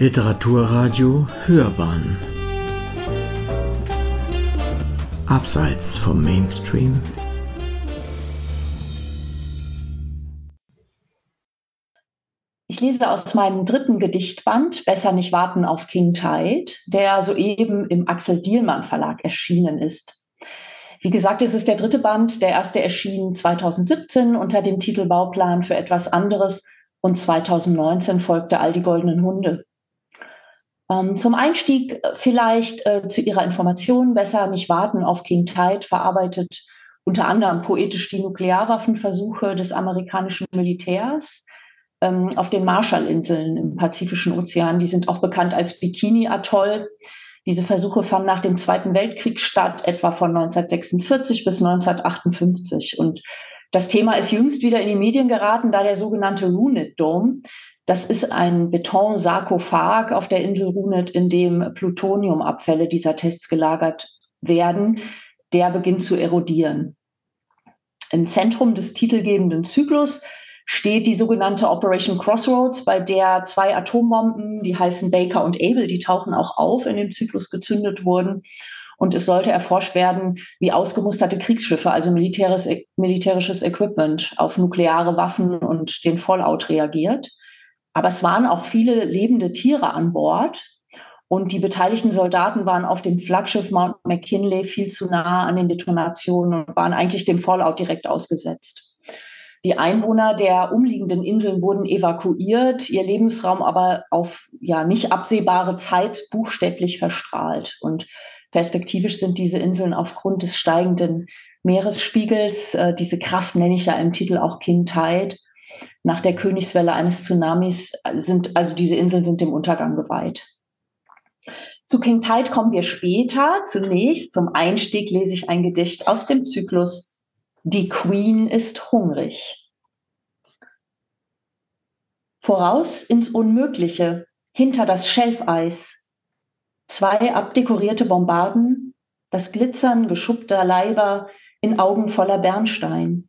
Literaturradio Hörbahn Abseits vom Mainstream Ich lese aus meinem dritten Gedichtband Besser nicht warten auf King Tide, der soeben im Axel Dielmann Verlag erschienen ist. Wie gesagt, es ist der dritte Band. Der erste erschien 2017 unter dem Titel Bauplan für etwas anderes und 2019 folgte All die goldenen Hunde. Ähm, zum Einstieg äh, vielleicht äh, zu Ihrer Information besser nicht warten auf King Tide verarbeitet unter anderem poetisch die Nuklearwaffenversuche des amerikanischen Militärs ähm, auf den Marshallinseln im Pazifischen Ozean. Die sind auch bekannt als Bikini-Atoll. Diese Versuche fanden nach dem Zweiten Weltkrieg statt, etwa von 1946 bis 1958. Und das Thema ist jüngst wieder in die Medien geraten, da der sogenannte Runit Dome, das ist ein Betonsarkophag auf der Insel Runit, in dem Plutoniumabfälle dieser Tests gelagert werden, der beginnt zu erodieren. Im Zentrum des titelgebenden Zyklus steht die sogenannte Operation Crossroads, bei der zwei Atombomben, die heißen Baker und Abel, die tauchen auch auf, in dem Zyklus gezündet wurden. Und es sollte erforscht werden, wie ausgemusterte Kriegsschiffe, also militärisches, militärisches Equipment auf nukleare Waffen und den Fallout reagiert. Aber es waren auch viele lebende Tiere an Bord. Und die beteiligten Soldaten waren auf dem Flaggschiff Mount McKinley viel zu nah an den Detonationen und waren eigentlich dem Fallout direkt ausgesetzt. Die Einwohner der umliegenden Inseln wurden evakuiert, ihr Lebensraum aber auf ja nicht absehbare Zeit buchstäblich verstrahlt. Und perspektivisch sind diese Inseln aufgrund des steigenden Meeresspiegels, äh, diese Kraft nenne ich ja im Titel auch Tide, nach der Königswelle eines Tsunamis sind, also diese Inseln sind dem Untergang geweiht. Zu King Tide kommen wir später. Zunächst zum Einstieg lese ich ein Gedicht aus dem Zyklus die Queen ist hungrig. Voraus ins Unmögliche, hinter das Schelfeis. Zwei abdekorierte Bombarden, das Glitzern geschuppter Leiber in Augen voller Bernstein.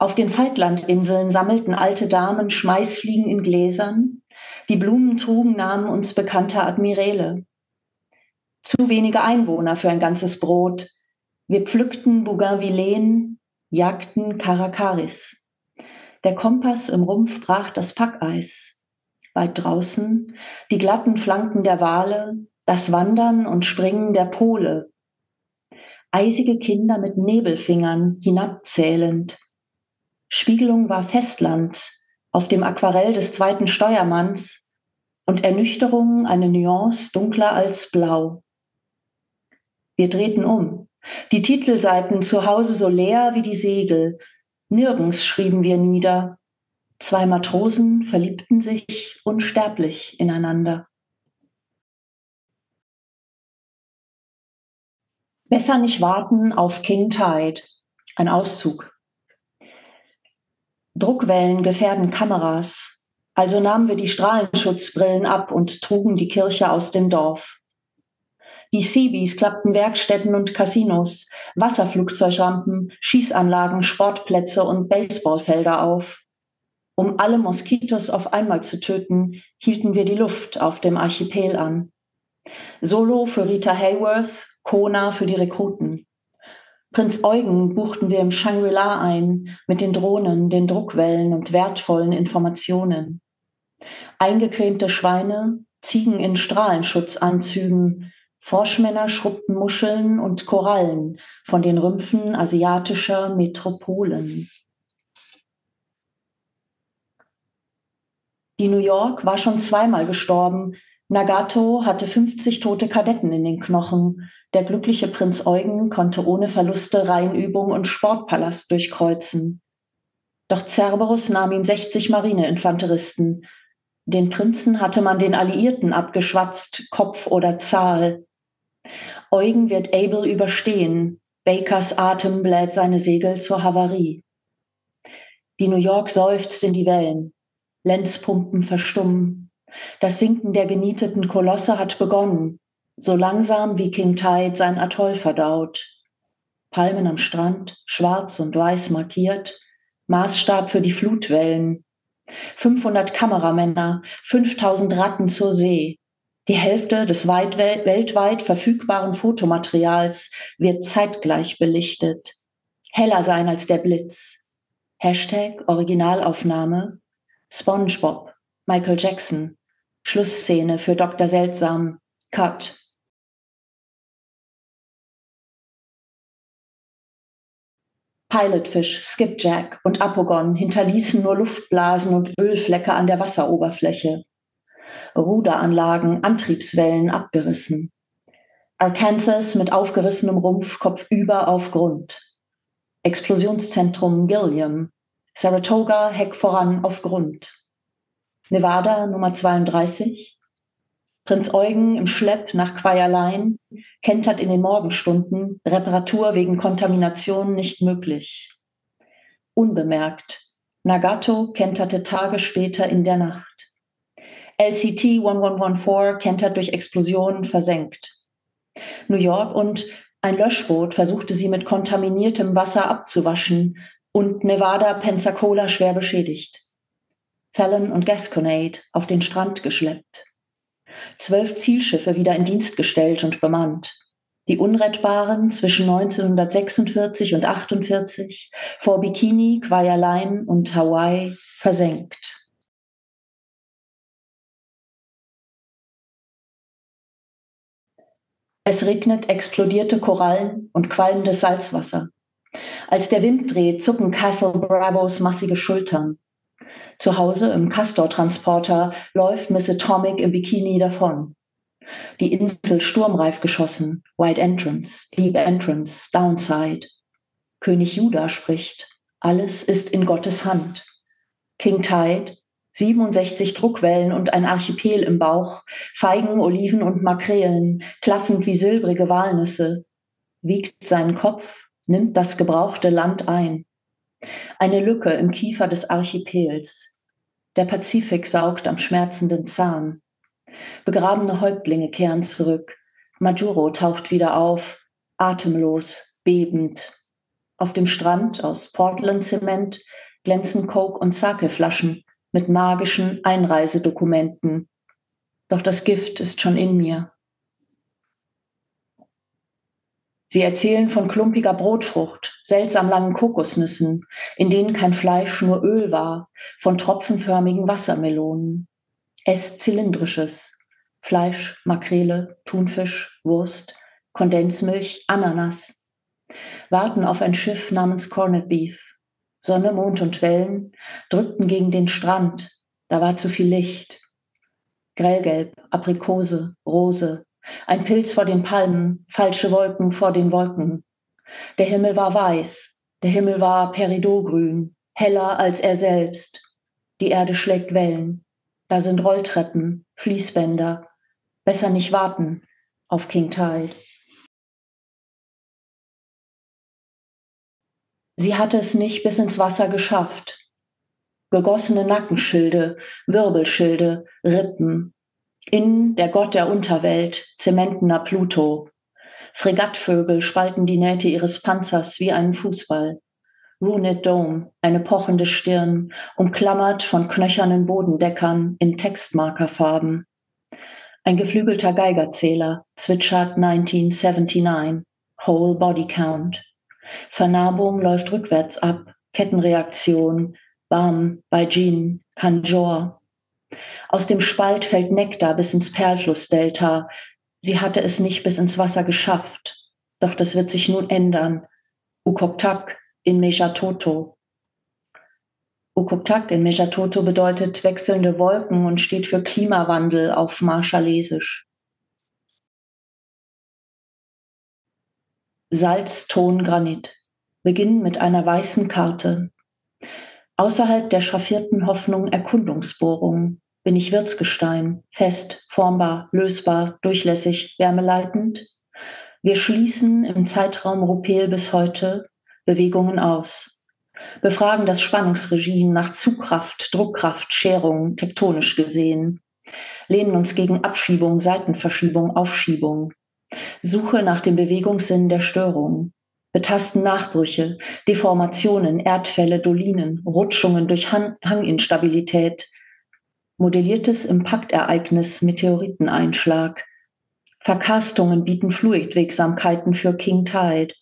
Auf den Falklandinseln sammelten alte Damen Schmeißfliegen in Gläsern. Die Blumen trugen Namen uns bekannter Admiräle. Zu wenige Einwohner für ein ganzes Brot, wir pflückten Bougainvilleen, jagten Karakaris. Der Kompass im Rumpf brach das Packeis. Weit draußen die glatten Flanken der Wale, das Wandern und Springen der Pole. Eisige Kinder mit Nebelfingern hinabzählend. Spiegelung war Festland auf dem Aquarell des zweiten Steuermanns und Ernüchterung eine Nuance dunkler als blau. Wir drehten um. Die Titelseiten zu Hause so leer wie die Segel. Nirgends schrieben wir nieder. Zwei Matrosen verliebten sich unsterblich ineinander. Besser nicht warten auf King Tide. Ein Auszug. Druckwellen gefährden Kameras. Also nahmen wir die Strahlenschutzbrillen ab und trugen die Kirche aus dem Dorf. Die Seabees klappten Werkstätten und Casinos, Wasserflugzeugrampen, Schießanlagen, Sportplätze und Baseballfelder auf. Um alle Moskitos auf einmal zu töten, hielten wir die Luft auf dem Archipel an. Solo für Rita Hayworth, Kona für die Rekruten. Prinz Eugen buchten wir im Shangri-La ein, mit den Drohnen, den Druckwellen und wertvollen Informationen. Eingecremte Schweine, Ziegen in Strahlenschutzanzügen, Forschmänner schrubbten Muscheln und Korallen von den Rümpfen asiatischer Metropolen. Die New York war schon zweimal gestorben. Nagato hatte 50 tote Kadetten in den Knochen. Der glückliche Prinz Eugen konnte ohne Verluste Rheinübung und Sportpalast durchkreuzen. Doch Cerberus nahm ihm 60 Marineinfanteristen. Den Prinzen hatte man den Alliierten abgeschwatzt, Kopf oder Zahl. Eugen wird Abel überstehen. Bakers Atem bläht seine Segel zur Havarie. Die New York seufzt in die Wellen. Lenzpumpen verstummen. Das Sinken der genieteten Kolosse hat begonnen, so langsam wie King Tide sein Atoll verdaut. Palmen am Strand, schwarz und weiß markiert, Maßstab für die Flutwellen. 500 Kameramänner, 5000 Ratten zur See. Die Hälfte des weit, weltweit verfügbaren Fotomaterials wird zeitgleich belichtet. Heller sein als der Blitz. Hashtag Originalaufnahme. SpongeBob, Michael Jackson. Schlussszene für Dr. Seltsam. Cut. Pilotfish, Skipjack und Apogon hinterließen nur Luftblasen und Ölflecke an der Wasseroberfläche. Ruderanlagen, Antriebswellen abgerissen. Arkansas mit aufgerissenem Rumpf kopfüber auf Grund. Explosionszentrum Gilliam. Saratoga Heck voran auf Grund. Nevada Nummer 32. Prinz Eugen im Schlepp nach Quayerlein, kentert in den Morgenstunden, Reparatur wegen Kontamination nicht möglich. Unbemerkt. Nagato kenterte Tage später in der Nacht. LCT 1114 kentert durch Explosionen versenkt. New York und ein Löschboot versuchte sie mit kontaminiertem Wasser abzuwaschen und Nevada Pensacola schwer beschädigt. Fallon und Gasconade auf den Strand geschleppt zwölf Zielschiffe wieder in Dienst gestellt und bemannt. Die Unrettbaren zwischen 1946 und 48 vor Bikini, Kwajalein und Hawaii versenkt. Es regnet explodierte Korallen und qualmendes Salzwasser. Als der Wind dreht, zucken Castle Bravos massige Schultern. Zu Hause im Castor-Transporter läuft Miss Atomic im Bikini davon. Die Insel sturmreif geschossen, Wide Entrance, Deep Entrance, Downside. König Juda spricht, alles ist in Gottes Hand. King Tide, 67 Druckwellen und ein Archipel im Bauch, Feigen, Oliven und Makrelen, klaffend wie silbrige Walnüsse, wiegt seinen Kopf, nimmt das gebrauchte Land ein. Eine Lücke im Kiefer des Archipels. Der Pazifik saugt am schmerzenden Zahn. Begrabene Häuptlinge kehren zurück. Majuro taucht wieder auf, atemlos, bebend. Auf dem Strand aus Portland-Zement glänzen Coke- und Sake-Flaschen mit magischen Einreisedokumenten. Doch das Gift ist schon in mir. Sie erzählen von klumpiger Brotfrucht, seltsam langen Kokosnüssen, in denen kein Fleisch, nur Öl war, von tropfenförmigen Wassermelonen. Es zylindrisches, Fleisch, Makrele, Thunfisch, Wurst, Kondensmilch, Ananas. Warten auf ein Schiff namens Corned Beef. Sonne, Mond und Wellen drückten gegen den Strand, da war zu viel Licht. Grellgelb, Aprikose, Rose, ein Pilz vor den Palmen, falsche Wolken vor den Wolken. Der Himmel war weiß, der Himmel war peridotgrün, heller als er selbst. Die Erde schlägt Wellen. Da sind Rolltreppen, Fließbänder. Besser nicht warten auf King Tide. Sie hatte es nicht bis ins Wasser geschafft. Gegossene Nackenschilde, Wirbelschilde, Rippen, Innen der Gott der Unterwelt, zementener Pluto. Fregattvögel spalten die Nähte ihres Panzers wie einen Fußball. Runed Dome, eine pochende Stirn, umklammert von knöchernen Bodendeckern in Textmarkerfarben. Ein geflügelter Geigerzähler zwitschert 1979, Whole Body Count. Vernarbung läuft rückwärts ab, Kettenreaktion, Bam, Beijing, Kanjor, aus dem Spalt fällt Nektar bis ins Perlflussdelta. Sie hatte es nicht bis ins Wasser geschafft. Doch das wird sich nun ändern. Ukoktak in Mejatoto. Ukoktak in Mejatoto bedeutet wechselnde Wolken und steht für Klimawandel auf Marschalesisch. Salz, Ton, Granit. Beginn mit einer weißen Karte. Außerhalb der schraffierten Hoffnung Erkundungsbohrung bin ich Wirtsgestein, fest, formbar, lösbar, durchlässig, wärmeleitend. Wir schließen im Zeitraum Rupel bis heute Bewegungen aus, befragen das Spannungsregime nach Zugkraft, Druckkraft, Scherung, tektonisch gesehen, lehnen uns gegen Abschiebung, Seitenverschiebung, Aufschiebung, Suche nach dem Bewegungssinn der Störung, betasten Nachbrüche, Deformationen, Erdfälle, Dolinen, Rutschungen durch Hang Hanginstabilität, modelliertes Impaktereignis, Meteoriteneinschlag. Verkarstungen bieten Fluidwegsamkeiten für King Tide.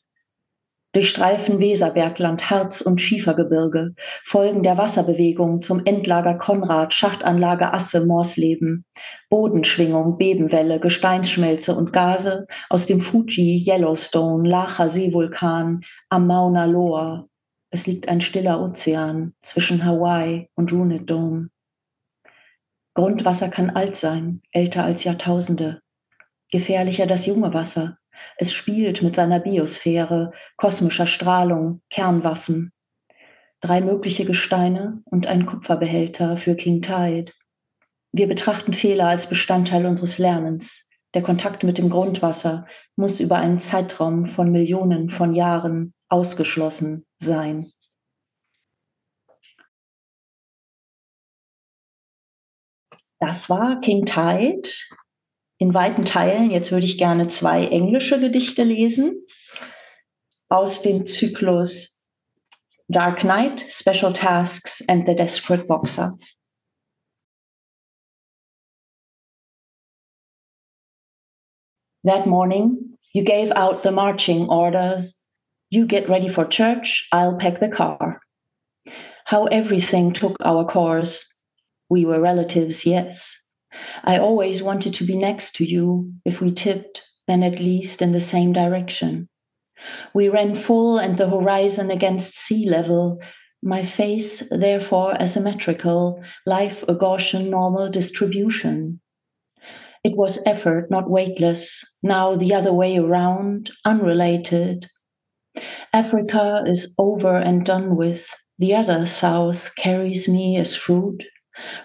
Durchstreifen Weserbergland, Harz- und Schiefergebirge, Folgen der Wasserbewegung zum Endlager Konrad, Schachtanlage Asse, Morsleben, Bodenschwingung, Bebenwelle, Gesteinsschmelze und Gase aus dem Fuji, Yellowstone, Lacher Seevulkan am Mauna Loa. Es liegt ein stiller Ozean zwischen Hawaii und Runit Dome. Grundwasser kann alt sein, älter als Jahrtausende. Gefährlicher das junge Wasser. Es spielt mit seiner Biosphäre, kosmischer Strahlung, Kernwaffen. Drei mögliche Gesteine und ein Kupferbehälter für King Tide. Wir betrachten Fehler als Bestandteil unseres Lernens. Der Kontakt mit dem Grundwasser muss über einen Zeitraum von Millionen von Jahren ausgeschlossen sein. Das war King Tide in weiten Teilen. Jetzt würde ich gerne zwei englische Gedichte lesen aus dem Zyklus Dark Knight, Special Tasks and the Desperate Boxer. That morning, you gave out the marching orders. You get ready for church, I'll pack the car. How everything took our course We were relatives, yes. I always wanted to be next to you. If we tipped, then at least in the same direction. We ran full and the horizon against sea level, my face therefore asymmetrical, life a Gaussian normal distribution. It was effort, not weightless, now the other way around, unrelated. Africa is over and done with. The other South carries me as fruit.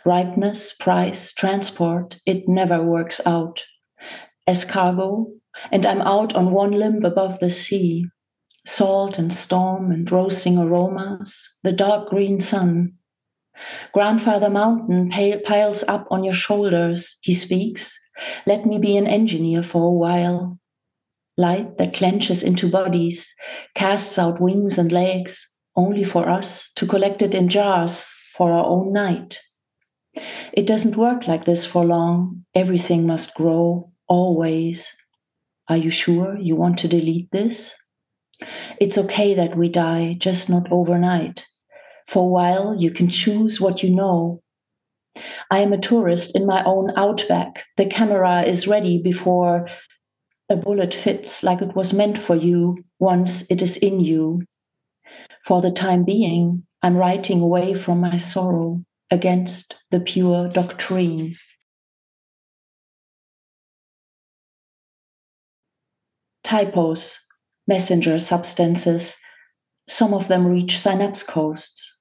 Ripeness, price, transport, it never works out. As cargo, and I'm out on one limb above the sea. Salt and storm and roasting aromas, the dark green sun. Grandfather Mountain piles up on your shoulders, he speaks. Let me be an engineer for a while. Light that clenches into bodies, casts out wings and legs, only for us to collect it in jars for our own night. It doesn't work like this for long. Everything must grow, always. Are you sure you want to delete this? It's okay that we die, just not overnight. For a while, you can choose what you know. I am a tourist in my own outback. The camera is ready before a bullet fits like it was meant for you once it is in you. For the time being, I'm writing away from my sorrow against the pure doctrine. Typos, messenger substances, some of them reach synapse coasts.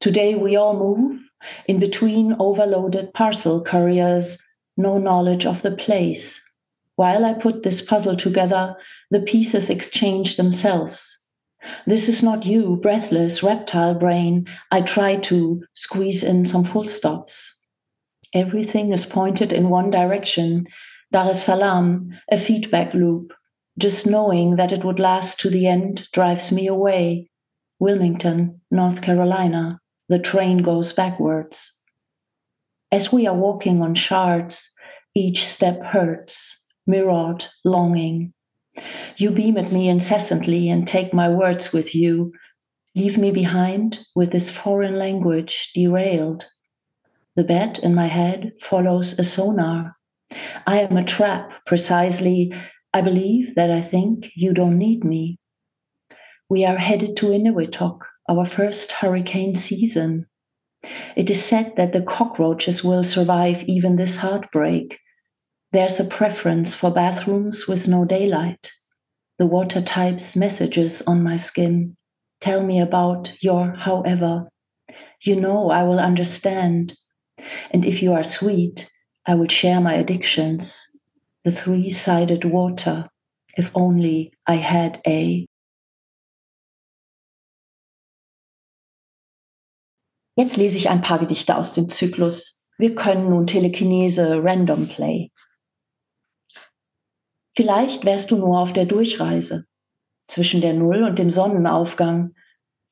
Today we all move in between overloaded parcel couriers, no knowledge of the place. While I put this puzzle together, the pieces exchange themselves. This is not you, breathless reptile brain. I try to squeeze in some full stops. Everything is pointed in one direction. Dar es Salaam, a feedback loop. Just knowing that it would last to the end drives me away. Wilmington, North Carolina. The train goes backwards. As we are walking on shards, each step hurts, mirrored longing. You beam at me incessantly and take my words with you. Leave me behind with this foreign language derailed. The bed in my head follows a sonar. I am a trap, precisely. I believe that I think you don't need me. We are headed to Inuitok, our first hurricane season. It is said that the cockroaches will survive even this heartbreak. There's a preference for bathrooms with no daylight. The water types messages on my skin. Tell me about your however. You know I will understand. And if you are sweet, I will share my addictions. The three sided water. If only I had a. Jetzt lese ich ein paar Gedichte aus dem Zyklus. Wir können nun Telekinese Random Play. Vielleicht wärst du nur auf der Durchreise. zwischen der Null und dem Sonnenaufgang,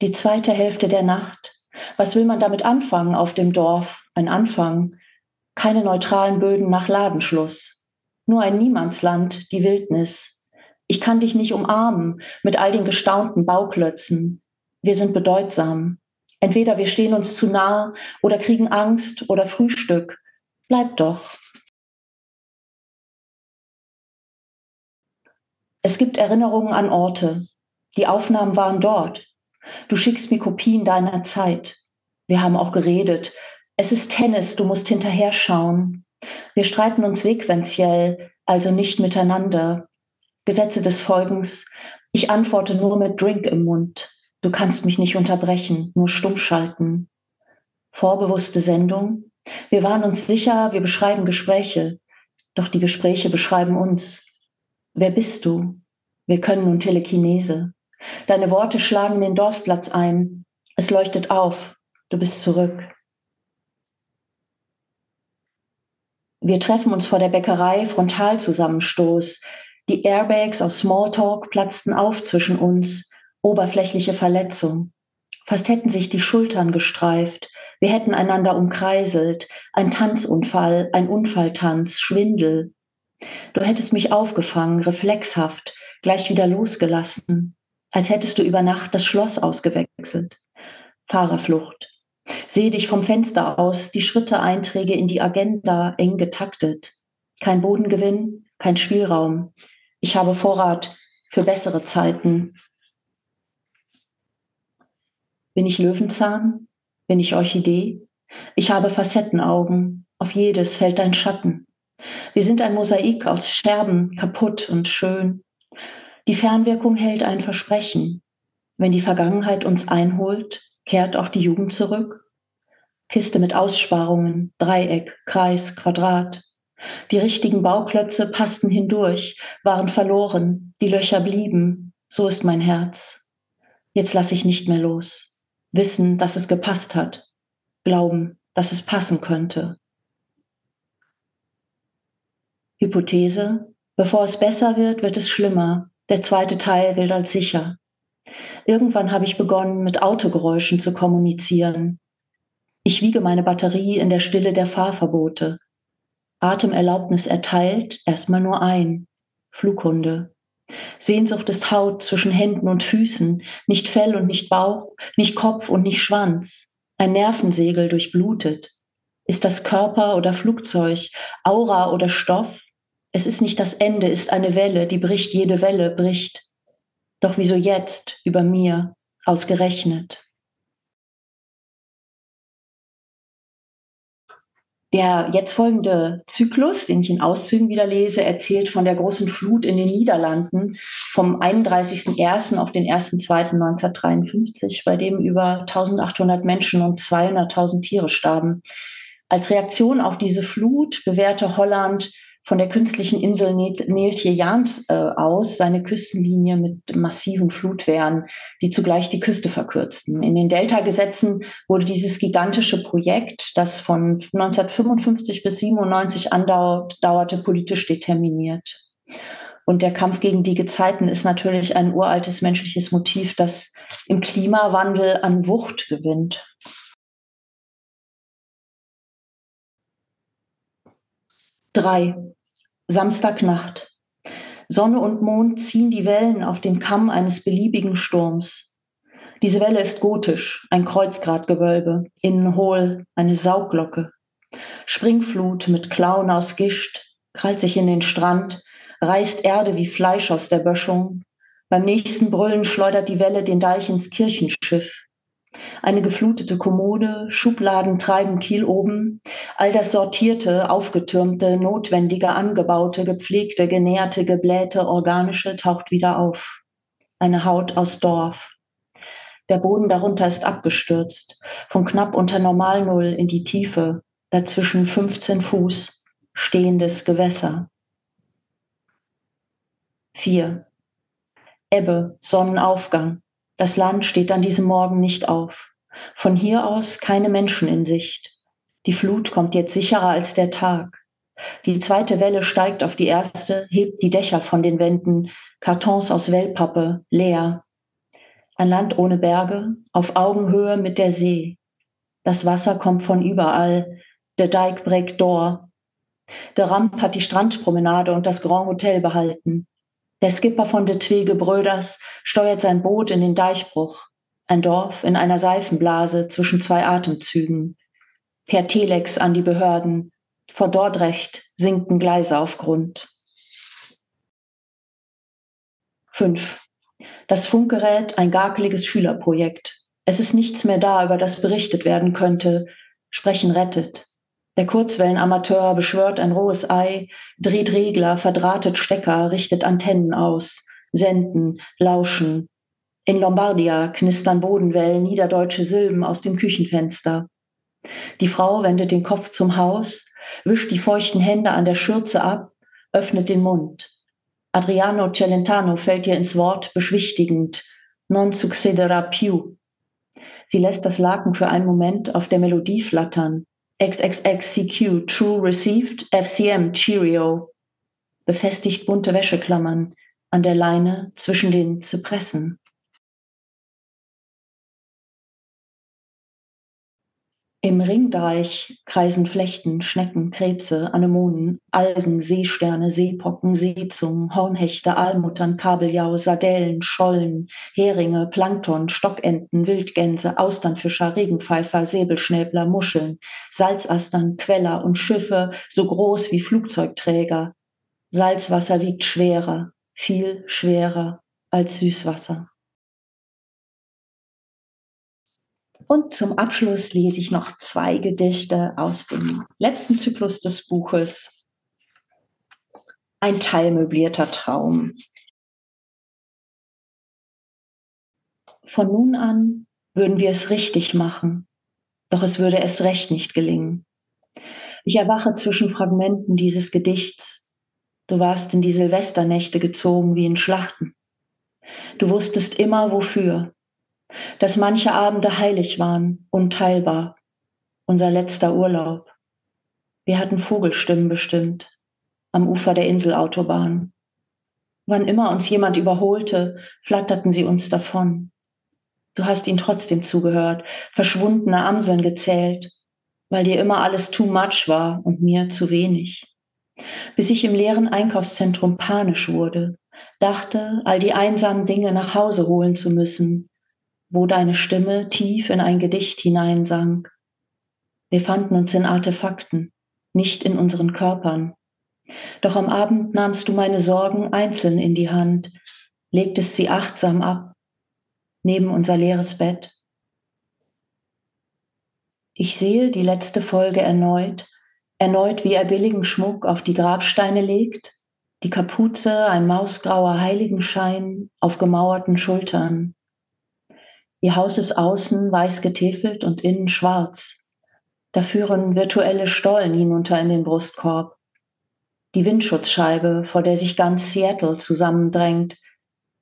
die zweite Hälfte der Nacht. Was will man damit anfangen auf dem Dorf? Ein Anfang. Keine neutralen Böden nach Ladenschluss. Nur ein Niemandsland, die Wildnis. Ich kann dich nicht umarmen mit all den gestaunten Bauklötzen. Wir sind bedeutsam. Entweder wir stehen uns zu nah oder kriegen Angst oder Frühstück. Bleib doch. Es gibt Erinnerungen an Orte. Die Aufnahmen waren dort. Du schickst mir Kopien deiner Zeit. Wir haben auch geredet. Es ist Tennis, du musst hinterher schauen. Wir streiten uns sequenziell, also nicht miteinander. Gesetze des Folgens. Ich antworte nur mit Drink im Mund. Du kannst mich nicht unterbrechen, nur stumm schalten. Vorbewusste Sendung. Wir waren uns sicher, wir beschreiben Gespräche. Doch die Gespräche beschreiben uns. Wer bist du? Wir können nun Telekinese. Deine Worte schlagen den Dorfplatz ein. Es leuchtet auf. Du bist zurück. Wir treffen uns vor der Bäckerei, Frontalzusammenstoß. Die Airbags aus Smalltalk platzten auf zwischen uns. Oberflächliche Verletzung. Fast hätten sich die Schultern gestreift. Wir hätten einander umkreiselt. Ein Tanzunfall, ein Unfalltanz, Schwindel. Du hättest mich aufgefangen, reflexhaft, gleich wieder losgelassen als hättest du über Nacht das Schloss ausgewechselt. Fahrerflucht. Sehe dich vom Fenster aus, die Schritte-Einträge in die Agenda eng getaktet. Kein Bodengewinn, kein Spielraum. Ich habe Vorrat für bessere Zeiten. Bin ich Löwenzahn? Bin ich Orchidee? Ich habe Facettenaugen. Auf jedes fällt ein Schatten. Wir sind ein Mosaik aus Scherben, kaputt und schön. Die Fernwirkung hält ein Versprechen. Wenn die Vergangenheit uns einholt, kehrt auch die Jugend zurück. Kiste mit Aussparungen, Dreieck, Kreis, Quadrat. Die richtigen Bauklötze passten hindurch, waren verloren, die Löcher blieben. So ist mein Herz. Jetzt lasse ich nicht mehr los. Wissen, dass es gepasst hat. Glauben, dass es passen könnte. Hypothese. Bevor es besser wird, wird es schlimmer. Der zweite Teil gilt als sicher. Irgendwann habe ich begonnen, mit Autogeräuschen zu kommunizieren. Ich wiege meine Batterie in der Stille der Fahrverbote. Atemerlaubnis erteilt, erstmal nur ein. Flughunde. Sehnsucht ist Haut zwischen Händen und Füßen, nicht Fell und nicht Bauch, nicht Kopf und nicht Schwanz. Ein Nervensegel durchblutet. Ist das Körper oder Flugzeug, Aura oder Stoff, es ist nicht das Ende, ist eine Welle, die bricht, jede Welle bricht. Doch wieso jetzt über mir ausgerechnet? Der jetzt folgende Zyklus, den ich in Auszügen wieder lese, erzählt von der großen Flut in den Niederlanden vom 31.01. auf den 1.02.1953, bei dem über 1800 Menschen und 200.000 Tiere starben. Als Reaktion auf diese Flut bewährte Holland von der künstlichen Insel Neeltje-Jans äh, aus seine Küstenlinie mit massiven Flutwehren, die zugleich die Küste verkürzten. In den Delta-Gesetzen wurde dieses gigantische Projekt, das von 1955 bis 97 andauerte, politisch determiniert. Und der Kampf gegen die Gezeiten ist natürlich ein uraltes menschliches Motiv, das im Klimawandel an Wucht gewinnt. Drei. Samstagnacht. Sonne und Mond ziehen die Wellen auf den Kamm eines beliebigen Sturms. Diese Welle ist gotisch, ein Kreuzgratgewölbe, innen hohl, eine Saugglocke. Springflut mit Klauen aus Gischt, krallt sich in den Strand, reißt Erde wie Fleisch aus der Böschung. Beim nächsten Brüllen schleudert die Welle den Deich ins Kirchenschiff. Eine geflutete Kommode, Schubladen treiben Kiel oben, all das sortierte, aufgetürmte, notwendige, angebaute, gepflegte, genährte, geblähte, organische taucht wieder auf. Eine Haut aus Dorf. Der Boden darunter ist abgestürzt, von knapp unter Normalnull in die Tiefe, dazwischen 15 Fuß, stehendes Gewässer. 4. Ebbe, Sonnenaufgang. Das Land steht an diesem Morgen nicht auf. Von hier aus keine Menschen in Sicht. Die Flut kommt jetzt sicherer als der Tag. Die zweite Welle steigt auf die erste, hebt die Dächer von den Wänden, Kartons aus Wellpappe, leer. Ein Land ohne Berge, auf Augenhöhe mit der See. Das Wasser kommt von überall. Der Dike break door. Der Ramp hat die Strandpromenade und das Grand Hotel behalten. Der Skipper von de Twege Bröders steuert sein Boot in den Deichbruch. Ein Dorf in einer Seifenblase zwischen zwei Atemzügen. Per Telex an die Behörden. Vor Dordrecht sinken Gleise auf Grund. 5. Das Funkgerät ein garkeliges Schülerprojekt. Es ist nichts mehr da, über das berichtet werden könnte. Sprechen rettet. Der Kurzwellenamateur beschwört ein rohes Ei, dreht Regler, verdrahtet Stecker, richtet Antennen aus, senden, lauschen. In Lombardia knistern Bodenwellen, niederdeutsche Silben aus dem Küchenfenster. Die Frau wendet den Kopf zum Haus, wischt die feuchten Hände an der Schürze ab, öffnet den Mund. Adriano Celentano fällt ihr ins Wort, beschwichtigend. Non succederà più. Sie lässt das Laken für einen Moment auf der Melodie flattern. XXXCQ, True Received, FCM, Cheerio. Befestigt bunte Wäscheklammern an der Leine zwischen den Zypressen. Im Ringdeich kreisen Flechten, Schnecken, Krebse, Anemonen, Algen, Seesterne, Seepocken, Seezungen, Hornhechte, Aalmuttern, Kabeljau, Sardellen, Schollen, Heringe, Plankton, Stockenten, Wildgänse, Austernfischer, Regenpfeifer, Säbelschnäbler, Muscheln, Salzastern, Queller und Schiffe so groß wie Flugzeugträger. Salzwasser wiegt schwerer, viel schwerer als Süßwasser. Und zum Abschluss lese ich noch zwei Gedichte aus dem letzten Zyklus des Buches. Ein teilmöblierter Traum. Von nun an würden wir es richtig machen, doch es würde es recht nicht gelingen. Ich erwache zwischen Fragmenten dieses Gedichts. Du warst in die Silvesternächte gezogen wie in Schlachten. Du wusstest immer wofür, dass manche Abende heilig waren, unteilbar, unser letzter Urlaub. Wir hatten Vogelstimmen bestimmt, am Ufer der Inselautobahn. Wann immer uns jemand überholte, flatterten sie uns davon. Du hast ihn trotzdem zugehört, verschwundene Amseln gezählt, weil dir immer alles too much war und mir zu wenig. Bis ich im leeren Einkaufszentrum panisch wurde, dachte, all die einsamen Dinge nach Hause holen zu müssen, wo deine Stimme tief in ein Gedicht hineinsank. Wir fanden uns in Artefakten, nicht in unseren Körpern. Doch am Abend nahmst du meine Sorgen einzeln in die Hand, legtest sie achtsam ab, neben unser leeres Bett. Ich sehe die letzte Folge erneut, erneut wie er billigen Schmuck auf die Grabsteine legt, die Kapuze ein mausgrauer Heiligenschein auf gemauerten Schultern. Ihr Haus ist außen weiß getäfelt und innen schwarz. Da führen virtuelle Stollen hinunter in den Brustkorb. Die Windschutzscheibe, vor der sich ganz Seattle zusammendrängt.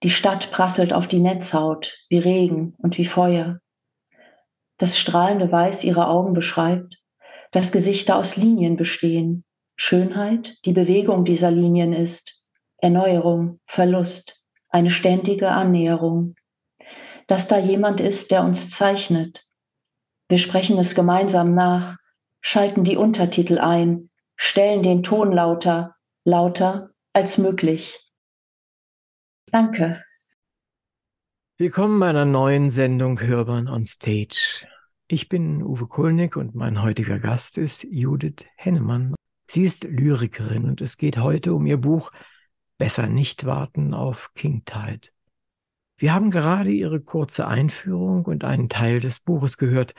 Die Stadt prasselt auf die Netzhaut, wie Regen und wie Feuer. Das strahlende Weiß ihrer Augen beschreibt, dass Gesichter aus Linien bestehen. Schönheit, die Bewegung dieser Linien ist. Erneuerung, Verlust, eine ständige Annäherung dass da jemand ist, der uns zeichnet. Wir sprechen es gemeinsam nach, schalten die Untertitel ein, stellen den Ton lauter, lauter als möglich. Danke. Willkommen bei einer neuen Sendung Hörbern on Stage. Ich bin Uwe Kulnig und mein heutiger Gast ist Judith Hennemann. Sie ist Lyrikerin und es geht heute um ihr Buch Besser nicht warten auf King Tide. Wir haben gerade Ihre kurze Einführung und einen Teil des Buches gehört.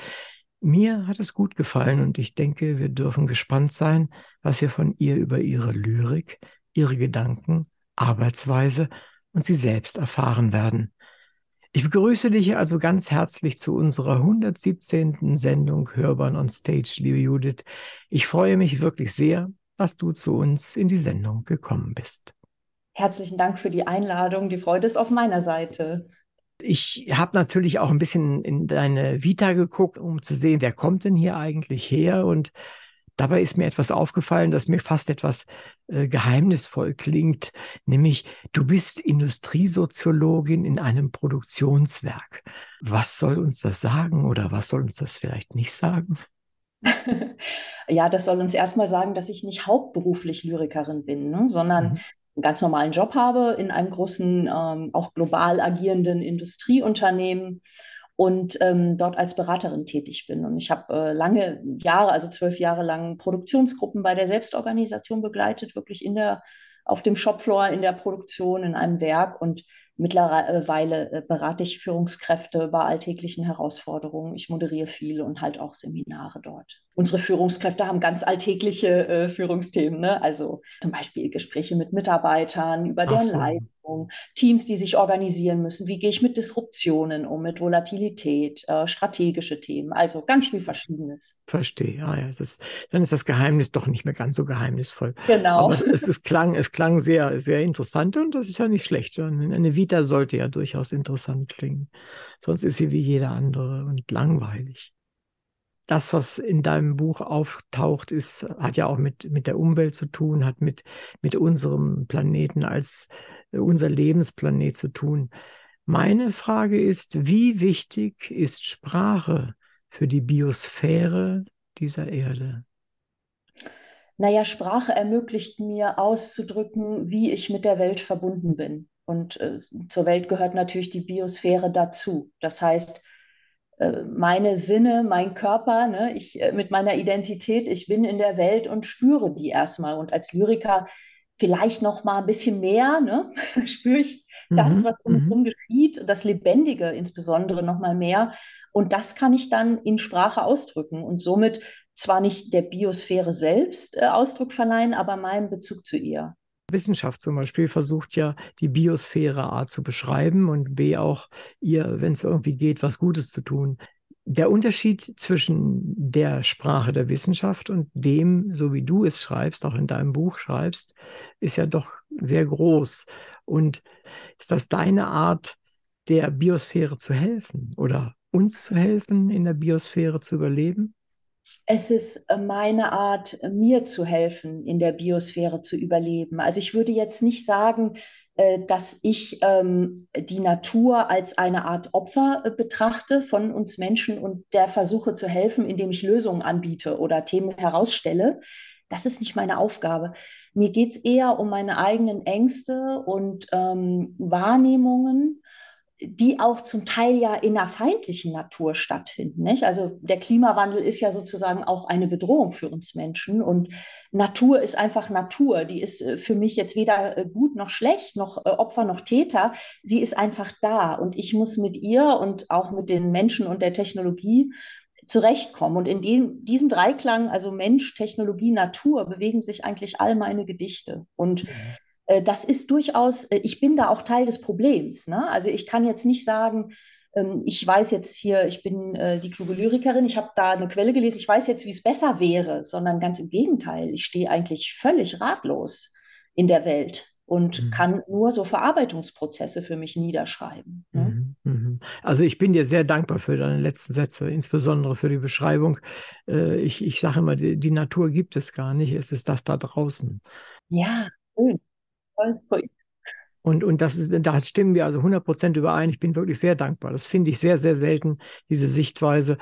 Mir hat es gut gefallen und ich denke, wir dürfen gespannt sein, was wir von ihr über ihre Lyrik, ihre Gedanken, Arbeitsweise und sie selbst erfahren werden. Ich begrüße dich also ganz herzlich zu unserer 117. Sendung Hörbahn on Stage, liebe Judith. Ich freue mich wirklich sehr, dass du zu uns in die Sendung gekommen bist. Herzlichen Dank für die Einladung. Die Freude ist auf meiner Seite. Ich habe natürlich auch ein bisschen in deine Vita geguckt, um zu sehen, wer kommt denn hier eigentlich her. Und Dabei ist mir etwas aufgefallen, das mir fast etwas äh, geheimnisvoll klingt, nämlich du bist Industriesoziologin in einem Produktionswerk. Was soll uns das sagen oder was soll uns das vielleicht nicht sagen? ja, das soll uns erstmal sagen, dass ich nicht hauptberuflich Lyrikerin bin, ne, sondern mhm. Ganz normalen Job habe in einem großen, ähm, auch global agierenden Industrieunternehmen und ähm, dort als Beraterin tätig bin. Und ich habe äh, lange Jahre, also zwölf Jahre lang Produktionsgruppen bei der Selbstorganisation begleitet, wirklich in der, auf dem Shopfloor, in der Produktion, in einem Werk und Mittlerweile äh, berate ich Führungskräfte bei alltäglichen Herausforderungen. Ich moderiere viel und halt auch Seminare dort. Unsere Führungskräfte haben ganz alltägliche äh, Führungsthemen, ne? also zum Beispiel Gespräche mit Mitarbeitern über deren so. Leistung, Teams, die sich organisieren müssen. Wie gehe ich mit Disruptionen um, mit Volatilität, äh, strategische Themen, also ganz viel Verschiedenes. Verstehe, ah, ja, das, dann ist das Geheimnis doch nicht mehr ganz so geheimnisvoll. Genau. Aber es, es, klang, es klang sehr, sehr interessant und das ist ja nicht schlecht. Eine Vita sollte ja durchaus interessant klingen. Sonst ist sie wie jeder andere und langweilig das, was in deinem Buch auftaucht, ist, hat ja auch mit, mit der Umwelt zu tun, hat mit, mit unserem Planeten als äh, unser Lebensplanet zu tun. Meine Frage ist, wie wichtig ist Sprache für die Biosphäre dieser Erde? Naja, Sprache ermöglicht mir auszudrücken, wie ich mit der Welt verbunden bin. Und äh, zur Welt gehört natürlich die Biosphäre dazu. Das heißt, äh, meine Sinne, mein Körper, ne, ich äh, mit meiner Identität, ich bin in der Welt und spüre die erstmal. Und als Lyriker vielleicht noch mal ein bisschen mehr, ne, spüre ich das, mhm, was um mich herum geschieht, das Lebendige insbesondere noch mal mehr. Und das kann ich dann in Sprache ausdrücken und somit zwar nicht der Biosphäre selbst äh, Ausdruck verleihen, aber meinem Bezug zu ihr. Wissenschaft zum Beispiel versucht ja, die Biosphäre A zu beschreiben und B auch ihr, wenn es irgendwie geht, was Gutes zu tun. Der Unterschied zwischen der Sprache der Wissenschaft und dem, so wie du es schreibst, auch in deinem Buch schreibst, ist ja doch sehr groß. Und ist das deine Art, der Biosphäre zu helfen oder uns zu helfen, in der Biosphäre zu überleben? es ist äh, meine Art, mir zu helfen, in der Biosphäre zu überleben. Also ich würde jetzt nicht sagen, äh, dass ich ähm, die Natur als eine Art Opfer äh, betrachte von uns Menschen und der versuche zu helfen, indem ich Lösungen anbiete oder Themen herausstelle. Das ist nicht meine Aufgabe. Mir geht es eher um meine eigenen Ängste und ähm, Wahrnehmungen die auch zum Teil ja in einer feindlichen Natur stattfinden. Nicht? Also der Klimawandel ist ja sozusagen auch eine Bedrohung für uns Menschen und Natur ist einfach Natur. Die ist äh, für mich jetzt weder äh, gut noch schlecht, noch äh, Opfer noch Täter. Sie ist einfach da und ich muss mit ihr und auch mit den Menschen und der Technologie zurechtkommen. Und in dem, diesem Dreiklang, also Mensch, Technologie, Natur, bewegen sich eigentlich all meine Gedichte. Und mhm das ist durchaus, äh, ich bin da auch Teil des Problems. Ne? Also ich kann jetzt nicht sagen, ähm, ich weiß jetzt hier, ich bin äh, die kluge Lyrikerin, ich habe da eine Quelle gelesen, ich weiß jetzt, wie es besser wäre, sondern ganz im Gegenteil, ich stehe eigentlich völlig ratlos in der Welt und mhm. kann nur so Verarbeitungsprozesse für mich niederschreiben. Ne? Mhm, mhm. Also ich bin dir sehr dankbar für deine letzten Sätze, insbesondere für die Beschreibung. Ich, ich sage immer, die, die Natur gibt es gar nicht, es ist das da draußen. Ja, schön. Und, und das ist, da stimmen wir also 100 Prozent überein. Ich bin wirklich sehr dankbar. Das finde ich sehr, sehr selten, diese Sichtweise.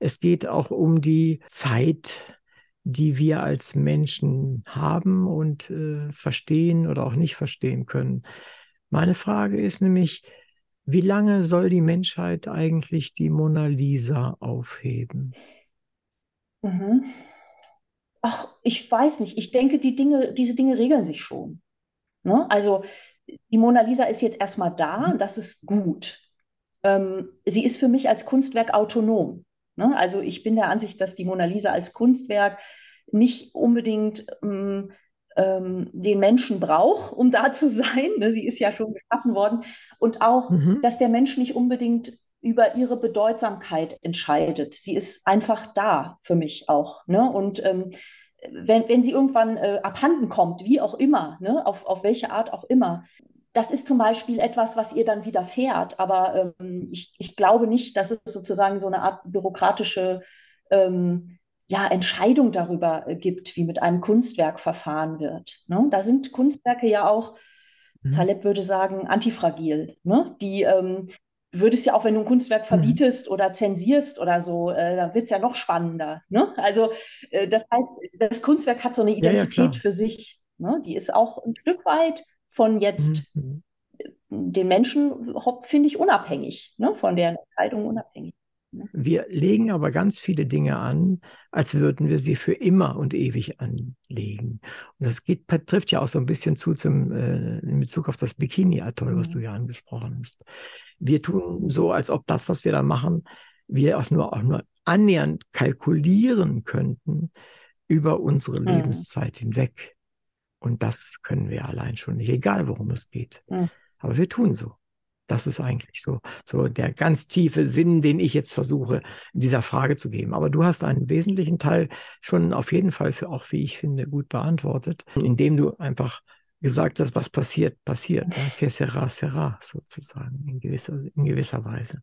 Es geht auch um die Zeit, die wir als Menschen haben und äh, verstehen oder auch nicht verstehen können. Meine Frage ist nämlich, wie lange soll die Menschheit eigentlich die Mona Lisa aufheben? Mhm. Ach, ich weiß nicht. Ich denke, die Dinge, diese Dinge regeln sich schon. Ne? Also die Mona Lisa ist jetzt erstmal da, mhm. das ist gut. Ähm, sie ist für mich als Kunstwerk autonom. Ne? Also ich bin der Ansicht, dass die Mona Lisa als Kunstwerk nicht unbedingt ähm, ähm, den Menschen braucht, um da zu sein. Ne? Sie ist ja schon geschaffen worden. Und auch, mhm. dass der Mensch nicht unbedingt über ihre Bedeutsamkeit entscheidet. Sie ist einfach da für mich auch. Ne? Und ähm, wenn, wenn sie irgendwann äh, abhanden kommt, wie auch immer, ne? auf, auf welche Art auch immer, das ist zum Beispiel etwas, was ihr dann widerfährt. Aber ähm, ich, ich glaube nicht, dass es sozusagen so eine Art bürokratische ähm, ja, Entscheidung darüber äh, gibt, wie mit einem Kunstwerk verfahren wird. Ne? Da sind Kunstwerke ja auch, mhm. Taleb würde sagen, antifragil. Ne? Die ähm, würdest ja auch, wenn du ein Kunstwerk mhm. verbietest mhm. oder zensierst oder so, äh, dann wird es ja noch spannender. Ne? Also äh, das heißt, das Kunstwerk hat so eine Identität ja, ja, für sich. Ne? Die ist auch ein Stück weit von jetzt mhm. den Menschen, finde ich, unabhängig, ne? von deren Entscheidung unabhängig. Wir legen aber ganz viele Dinge an, als würden wir sie für immer und ewig anlegen. Und das geht, trifft ja auch so ein bisschen zu zum, äh, in Bezug auf das Bikini-Atoll, was du ja angesprochen hast. Wir tun so, als ob das, was wir da machen, wir auch nur, auch nur annähernd kalkulieren könnten über unsere mhm. Lebenszeit hinweg. Und das können wir allein schon nicht, egal worum es geht. Mhm. Aber wir tun so. Das ist eigentlich so, so der ganz tiefe Sinn, den ich jetzt versuche, dieser Frage zu geben. Aber du hast einen wesentlichen Teil schon auf jeden Fall für auch, wie ich finde, gut beantwortet, indem du einfach gesagt hast, was passiert, passiert. Ja? Que sera, sera, sozusagen, in gewisser, in gewisser Weise.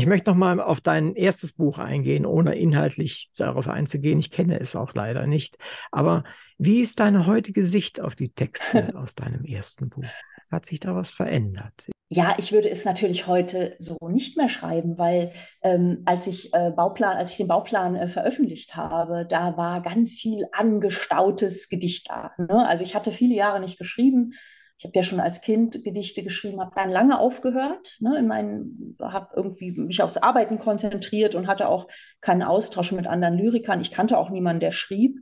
Ich möchte nochmal auf dein erstes Buch eingehen, ohne inhaltlich darauf einzugehen. Ich kenne es auch leider nicht. Aber wie ist deine heutige Sicht auf die Texte aus deinem ersten Buch? Hat sich da was verändert? Ja, ich würde es natürlich heute so nicht mehr schreiben, weil ähm, als ich äh, Bauplan, als ich den Bauplan äh, veröffentlicht habe, da war ganz viel angestautes Gedicht da. Ne? Also ich hatte viele Jahre nicht geschrieben. Ich habe ja schon als Kind Gedichte geschrieben, habe dann lange aufgehört, ne, in meinen, habe irgendwie mich aufs Arbeiten konzentriert und hatte auch keinen Austausch mit anderen Lyrikern. Ich kannte auch niemanden, der schrieb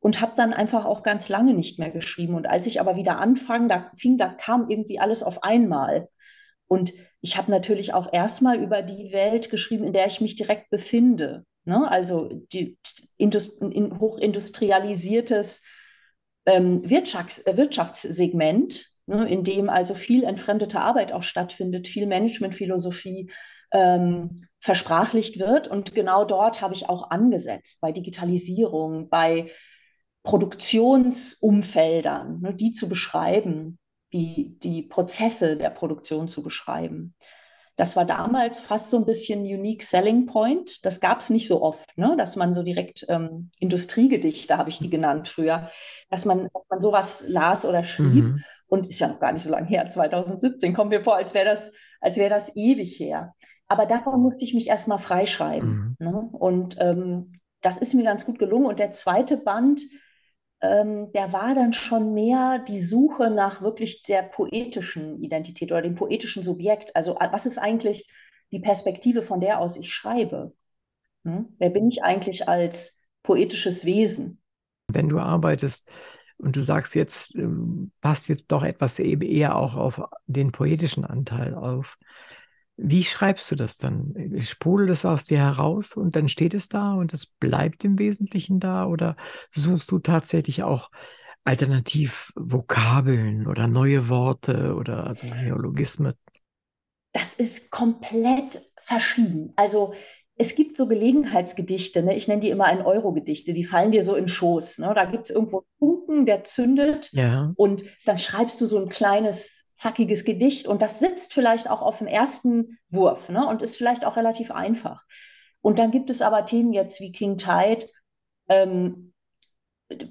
und habe dann einfach auch ganz lange nicht mehr geschrieben. Und als ich aber wieder anfang, da fing, da kam irgendwie alles auf einmal. Und ich habe natürlich auch erstmal über die Welt geschrieben, in der ich mich direkt befinde. Ne? Also die Indust in, hochindustrialisiertes ähm, Wirtschafts äh, Wirtschaftssegment, ne? in dem also viel entfremdete Arbeit auch stattfindet, viel Managementphilosophie ähm, versprachlicht wird. Und genau dort habe ich auch angesetzt, bei Digitalisierung, bei Produktionsumfeldern, ne? die zu beschreiben die, die Prozesse der Produktion zu beschreiben. Das war damals fast so ein bisschen Unique Selling Point. Das gab es nicht so oft, ne? dass man so direkt ähm, Industriegedichte, habe ich die genannt früher, dass man, dass man sowas las oder schrieb. Mhm. Und ist ja noch gar nicht so lange her, 2017, kommt mir vor, als wäre das, als wäre das ewig her. Aber davon musste ich mich erstmal freischreiben. Mhm. Ne? Und ähm, das ist mir ganz gut gelungen. Und der zweite Band, ähm, der war dann schon mehr die Suche nach wirklich der poetischen Identität oder dem poetischen Subjekt. Also was ist eigentlich die Perspektive, von der aus ich schreibe? Hm? Wer bin ich eigentlich als poetisches Wesen? Wenn du arbeitest und du sagst jetzt, ähm, passt jetzt doch etwas eben eher auch auf den poetischen Anteil auf, wie schreibst du das dann? Sprudelt es aus dir heraus und dann steht es da und es bleibt im Wesentlichen da? Oder suchst du tatsächlich auch alternativ Vokabeln oder neue Worte oder also Neologismen? Das ist komplett verschieden. Also es gibt so Gelegenheitsgedichte, ne? ich nenne die immer ein Euro-Gedichte, die fallen dir so in Schoß. Ne? Da gibt es irgendwo einen Funken, der zündet ja. und dann schreibst du so ein kleines zackiges Gedicht und das sitzt vielleicht auch auf dem ersten Wurf ne, und ist vielleicht auch relativ einfach. Und dann gibt es aber Themen jetzt wie King Tide, ähm,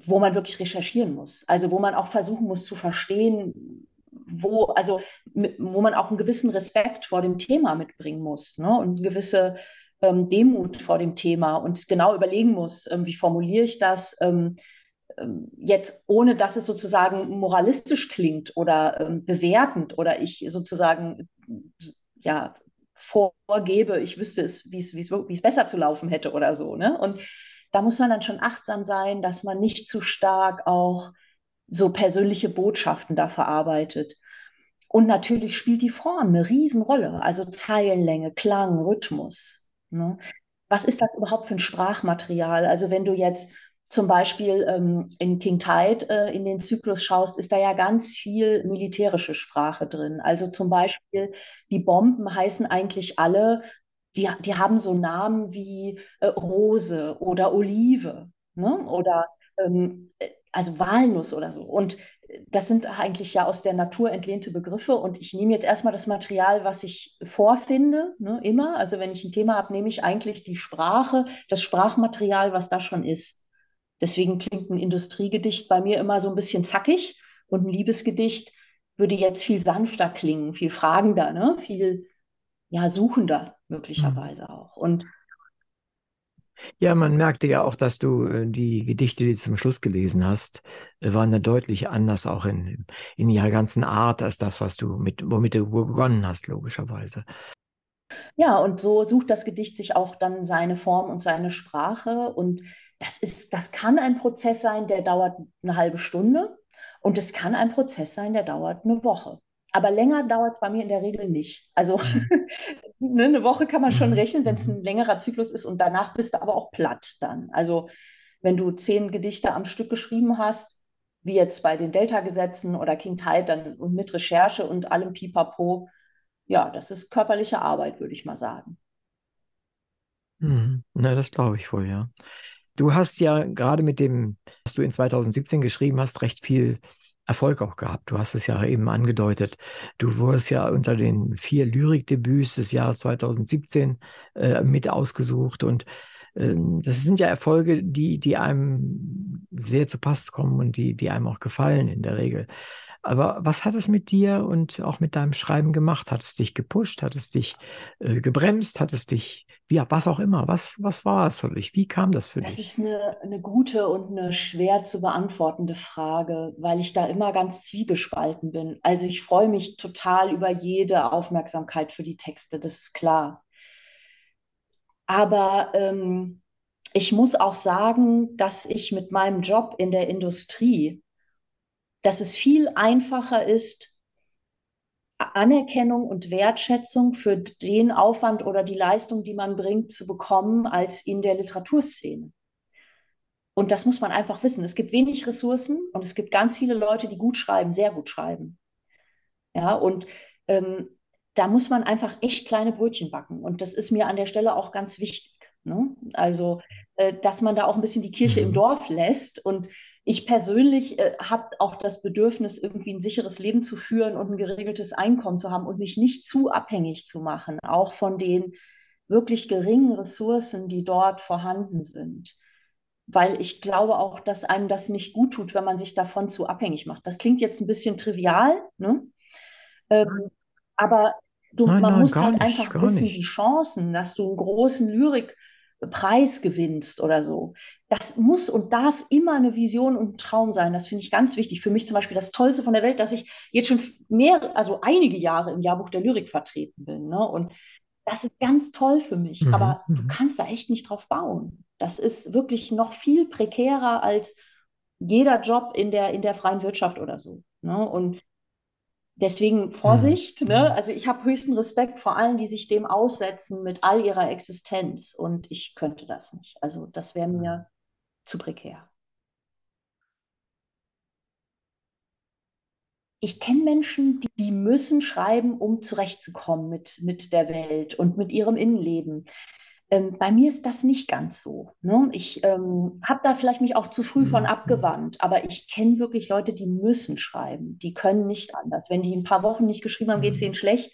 wo man wirklich recherchieren muss. Also wo man auch versuchen muss zu verstehen, wo, also wo man auch einen gewissen Respekt vor dem Thema mitbringen muss ne, und eine gewisse ähm, Demut vor dem Thema und genau überlegen muss, ähm, wie formuliere ich das, ähm, jetzt ohne dass es sozusagen moralistisch klingt oder ähm, bewertend oder ich sozusagen ja vorgebe, ich wüsste es, wie es, wie es, wie es besser zu laufen hätte oder so. Ne? Und da muss man dann schon achtsam sein, dass man nicht zu stark auch so persönliche Botschaften da verarbeitet. Und natürlich spielt die Form eine Riesenrolle, also Zeilenlänge, Klang, Rhythmus. Ne? Was ist das überhaupt für ein Sprachmaterial? Also wenn du jetzt zum Beispiel ähm, in King Tide äh, in den Zyklus schaust, ist da ja ganz viel militärische Sprache drin. Also zum Beispiel die Bomben heißen eigentlich alle, die, die haben so Namen wie äh, Rose oder Olive ne? oder ähm, also Walnuss oder so. Und das sind eigentlich ja aus der Natur entlehnte Begriffe und ich nehme jetzt erstmal das Material, was ich vorfinde, ne, immer. Also wenn ich ein Thema habe, nehme ich eigentlich die Sprache, das Sprachmaterial, was da schon ist. Deswegen klingt ein Industriegedicht bei mir immer so ein bisschen zackig und ein Liebesgedicht würde jetzt viel sanfter klingen, viel fragender, ne? viel ja, suchender möglicherweise mhm. auch. Und ja, man merkte ja auch, dass du äh, die Gedichte, die du zum Schluss gelesen hast, äh, waren ja deutlich anders auch in, in ihrer ganzen Art als das, was du mit, womit du begonnen hast, logischerweise. Ja, und so sucht das Gedicht sich auch dann seine Form und seine Sprache. Und das ist, das kann ein Prozess sein, der dauert eine halbe Stunde. Und es kann ein Prozess sein, der dauert eine Woche. Aber länger dauert es bei mir in der Regel nicht. Also mhm. ne, eine Woche kann man schon mhm. rechnen, wenn es mhm. ein längerer Zyklus ist und danach bist du aber auch platt dann. Also wenn du zehn Gedichte am Stück geschrieben hast, wie jetzt bei den Delta-Gesetzen oder King Tide, dann und mit Recherche und allem Pipapo, ja, das ist körperliche Arbeit, würde ich mal sagen. Mhm. Na, das glaube ich wohl, ja. Du hast ja gerade mit dem, was du in 2017 geschrieben hast, recht viel Erfolg auch gehabt. Du hast es ja eben angedeutet. Du wurdest ja unter den vier Lyrikdebüts des Jahres 2017 äh, mit ausgesucht und äh, das sind ja Erfolge, die, die einem sehr zu Pass kommen und die, die einem auch gefallen in der Regel. Aber was hat es mit dir und auch mit deinem Schreiben gemacht? Hat es dich gepusht? Hat es dich äh, gebremst? Hat es dich, ja, was auch immer? Was, was war es für dich? Wie kam das für das dich? Das ist eine, eine gute und eine schwer zu beantwortende Frage, weil ich da immer ganz zwiebespalten bin. Also ich freue mich total über jede Aufmerksamkeit für die Texte, das ist klar. Aber ähm, ich muss auch sagen, dass ich mit meinem Job in der Industrie dass es viel einfacher ist, Anerkennung und Wertschätzung für den Aufwand oder die Leistung, die man bringt, zu bekommen, als in der Literaturszene. Und das muss man einfach wissen. Es gibt wenig Ressourcen und es gibt ganz viele Leute, die gut schreiben, sehr gut schreiben. Ja, und ähm, da muss man einfach echt kleine Brötchen backen. Und das ist mir an der Stelle auch ganz wichtig. Ne? Also, äh, dass man da auch ein bisschen die Kirche mhm. im Dorf lässt und ich persönlich äh, habe auch das Bedürfnis, irgendwie ein sicheres Leben zu führen und ein geregeltes Einkommen zu haben und mich nicht zu abhängig zu machen, auch von den wirklich geringen Ressourcen, die dort vorhanden sind. Weil ich glaube auch, dass einem das nicht gut tut, wenn man sich davon zu abhängig macht. Das klingt jetzt ein bisschen trivial, ne? Ähm, aber du, nein, man nein, muss halt nicht, einfach wissen, nicht. die Chancen, dass du einen großen Lyrik Preis gewinnst oder so. Das muss und darf immer eine Vision und ein Traum sein. Das finde ich ganz wichtig. Für mich zum Beispiel das Tollste von der Welt, dass ich jetzt schon mehr, also einige Jahre im Jahrbuch der Lyrik vertreten bin. Ne? Und das ist ganz toll für mich. Mhm. Aber du mhm. kannst da echt nicht drauf bauen. Das ist wirklich noch viel prekärer als jeder Job in der, in der freien Wirtschaft oder so. Ne? Und Deswegen Vorsicht. Mhm. Ne? Also ich habe höchsten Respekt vor allen, die sich dem aussetzen mit all ihrer Existenz. Und ich könnte das nicht. Also das wäre mir zu prekär. Ich kenne Menschen, die, die müssen schreiben, um zurechtzukommen mit, mit der Welt und mit ihrem Innenleben. Ähm, bei mir ist das nicht ganz so. Ne? Ich ähm, habe da vielleicht mich auch zu früh von mhm. abgewandt, aber ich kenne wirklich Leute, die müssen schreiben, die können nicht anders. Wenn die ein paar Wochen nicht geschrieben haben, geht es mhm. ihnen schlecht,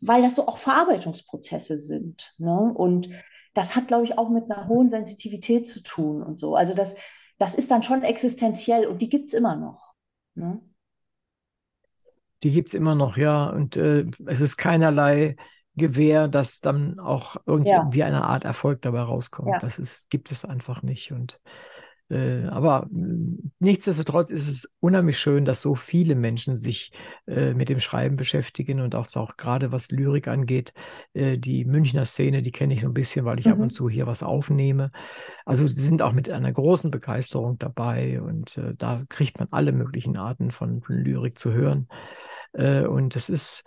weil das so auch Verarbeitungsprozesse sind. Ne? Und das hat, glaube ich, auch mit einer hohen Sensitivität zu tun und so. Also das, das ist dann schon existenziell und die gibt es immer noch. Ne? Die gibt es immer noch, ja. Und äh, es ist keinerlei Gewehr, dass dann auch irgendwie ja. eine Art Erfolg dabei rauskommt. Ja. Das ist, gibt es einfach nicht. Und äh, aber mm, nichtsdestotrotz ist es unheimlich schön, dass so viele Menschen sich äh, mit dem Schreiben beschäftigen und auch, auch gerade was Lyrik angeht. Äh, die Münchner Szene, die kenne ich so ein bisschen, weil ich mhm. ab und mhm. zu hier was aufnehme. Also sie sind auch mit einer großen Begeisterung dabei und äh, da kriegt man alle möglichen Arten von, von Lyrik zu hören. Äh, und das ist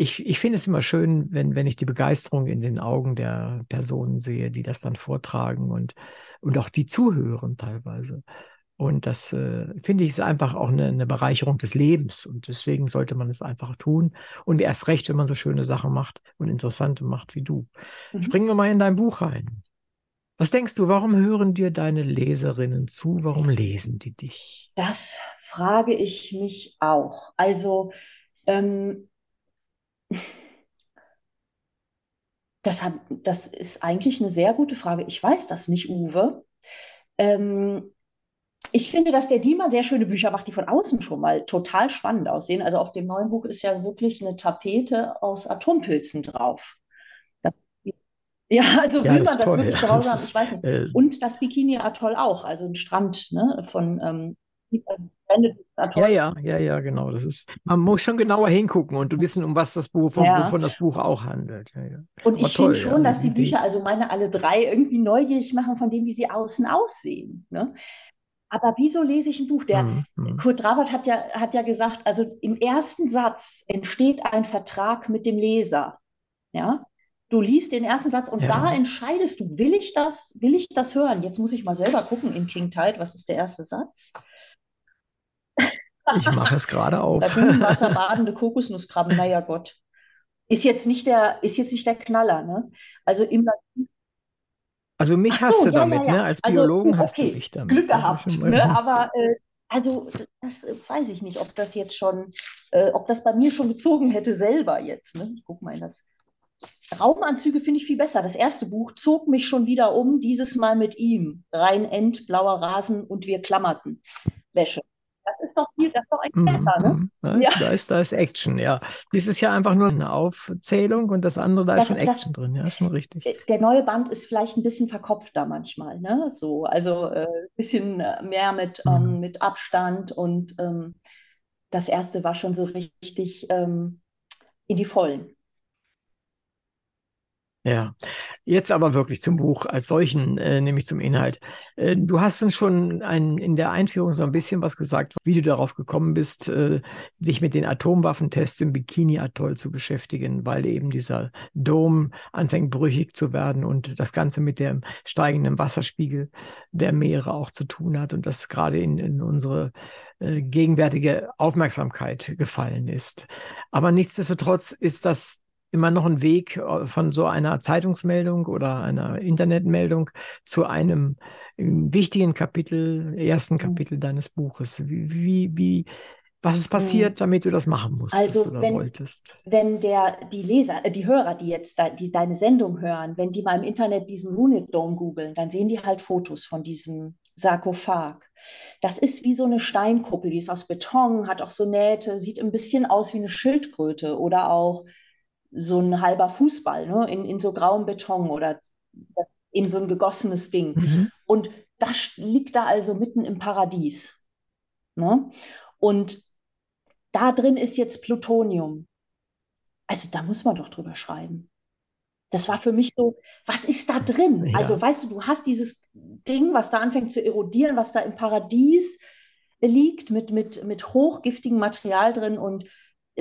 ich, ich finde es immer schön, wenn, wenn ich die Begeisterung in den Augen der Personen sehe, die das dann vortragen und, und auch die zuhören teilweise. Und das äh, finde ich ist einfach auch eine, eine, Bereicherung des Lebens. Und deswegen sollte man es einfach tun. Und erst recht, wenn man so schöne Sachen macht und interessante macht wie du. Mhm. Springen wir mal in dein Buch rein. Was denkst du, warum hören dir deine Leserinnen zu? Warum lesen die dich? Das frage ich mich auch. Also, ähm, das, hat, das ist eigentlich eine sehr gute Frage. Ich weiß das nicht, Uwe. Ähm, ich finde, dass der Diemer sehr schöne Bücher macht, die von außen schon mal total spannend aussehen. Also auf dem neuen Buch ist ja wirklich eine Tapete aus Atompilzen drauf. Das, ja, also ja, will man das wirklich ja. grausam, ich weiß nicht. Äh, Und das Bikini Atoll auch, also ein Strand ne, von ähm, ja, ja, ja, ja, genau. Das ist, man muss schon genauer hingucken und wissen, um was das Buch, von, ja. wovon das Buch auch handelt. Ja, ja. Und ich finde schon, dass die Bücher, also meine alle drei, irgendwie neugierig machen von dem, wie sie außen aussehen. Ne? Aber wieso lese ich ein Buch? Der mhm, mhm. Kurt Dravert hat ja, hat ja gesagt, also im ersten Satz entsteht ein Vertrag mit dem Leser. Ja, du liest den ersten Satz und ja. da entscheidest du, will ich das, will ich das hören? Jetzt muss ich mal selber gucken in King Tide, was ist der erste Satz? Ich mache es gerade auf. Wasser badende Kokosnusskrabben, naja Gott. Ist jetzt nicht der, ist jetzt nicht der Knaller, ne? Also im Also mich Ach hast so, du ja, damit, ja, ja. ne? Als also, Biologen also, okay, hast du mich damit. Glück gehabt, ne? Aber äh, also das äh, weiß ich nicht, ob das jetzt schon, äh, ob das bei mir schon gezogen hätte selber jetzt. Ne? Ich guck mal in das. Raumanzüge finde ich viel besser. Das erste Buch zog mich schon wieder um, dieses Mal mit ihm. Rein End, blauer Rasen und wir klammerten. Wäsche. Das ist doch viel, das ist doch eigentlich mhm, besser, ne? Mhm. Da ist, ja. da, ist, da ist Action, ja. Dies ist ja einfach nur eine Aufzählung und das andere, da das, ist schon Action das, drin, ja, schon richtig. Der neue Band ist vielleicht ein bisschen verkopfter manchmal, ne? So, also ein äh, bisschen mehr mit, mhm. ähm, mit Abstand und ähm, das erste war schon so richtig ähm, in die Vollen. Ja, jetzt aber wirklich zum Buch als solchen, äh, nämlich zum Inhalt. Äh, du hast uns schon ein, in der Einführung so ein bisschen was gesagt, wie du darauf gekommen bist, äh, dich mit den Atomwaffentests im Bikini-Atoll zu beschäftigen, weil eben dieser Dom anfängt brüchig zu werden und das Ganze mit dem steigenden Wasserspiegel der Meere auch zu tun hat und das gerade in, in unsere äh, gegenwärtige Aufmerksamkeit gefallen ist. Aber nichtsdestotrotz ist das immer noch ein Weg äh, von so einer Zeitungsmeldung oder einer Internetmeldung zu einem ähm, wichtigen Kapitel, ersten mhm. Kapitel deines Buches. Wie, wie, wie was ist passiert, mhm. damit du das machen musstest also, oder wenn, wolltest? Wenn der, die Leser, äh, die Hörer, die jetzt die deine Sendung hören, wenn die mal im Internet diesen Lunit Dome googeln, dann sehen die halt Fotos von diesem Sarkophag. Das ist wie so eine Steinkuppel, die ist aus Beton, hat auch so Nähte, sieht ein bisschen aus wie eine Schildkröte oder auch so ein halber Fußball, ne? in, in so grauem Beton oder eben so ein gegossenes Ding. Mhm. Und das liegt da also mitten im Paradies. Ne? Und da drin ist jetzt Plutonium. Also da muss man doch drüber schreiben. Das war für mich so, was ist da drin? Ja. Also weißt du, du hast dieses Ding, was da anfängt zu erodieren, was da im Paradies liegt, mit, mit, mit hochgiftigem Material drin und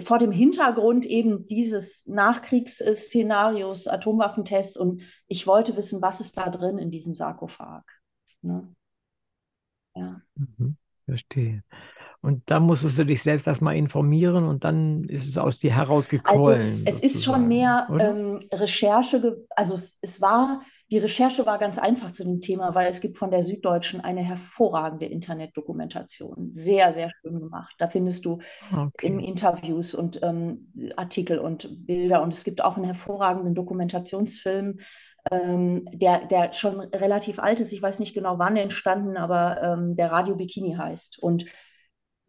vor dem Hintergrund eben dieses Nachkriegsszenarios, Atomwaffentests und ich wollte wissen, was ist da drin in diesem Sarkophag. Ne? Ja. Mhm, verstehe. Und da musstest du dich selbst erstmal informieren und dann ist es aus dir herausgequollen. Also, es ist schon mehr ähm, Recherche, also es, es war die Recherche war ganz einfach zu dem Thema, weil es gibt von der Süddeutschen eine hervorragende Internetdokumentation. Sehr, sehr schön gemacht. Da findest du okay. im Interviews und ähm, Artikel und Bilder. Und es gibt auch einen hervorragenden Dokumentationsfilm, ähm, der, der schon relativ alt ist. Ich weiß nicht genau wann entstanden, aber ähm, der Radio Bikini heißt. Und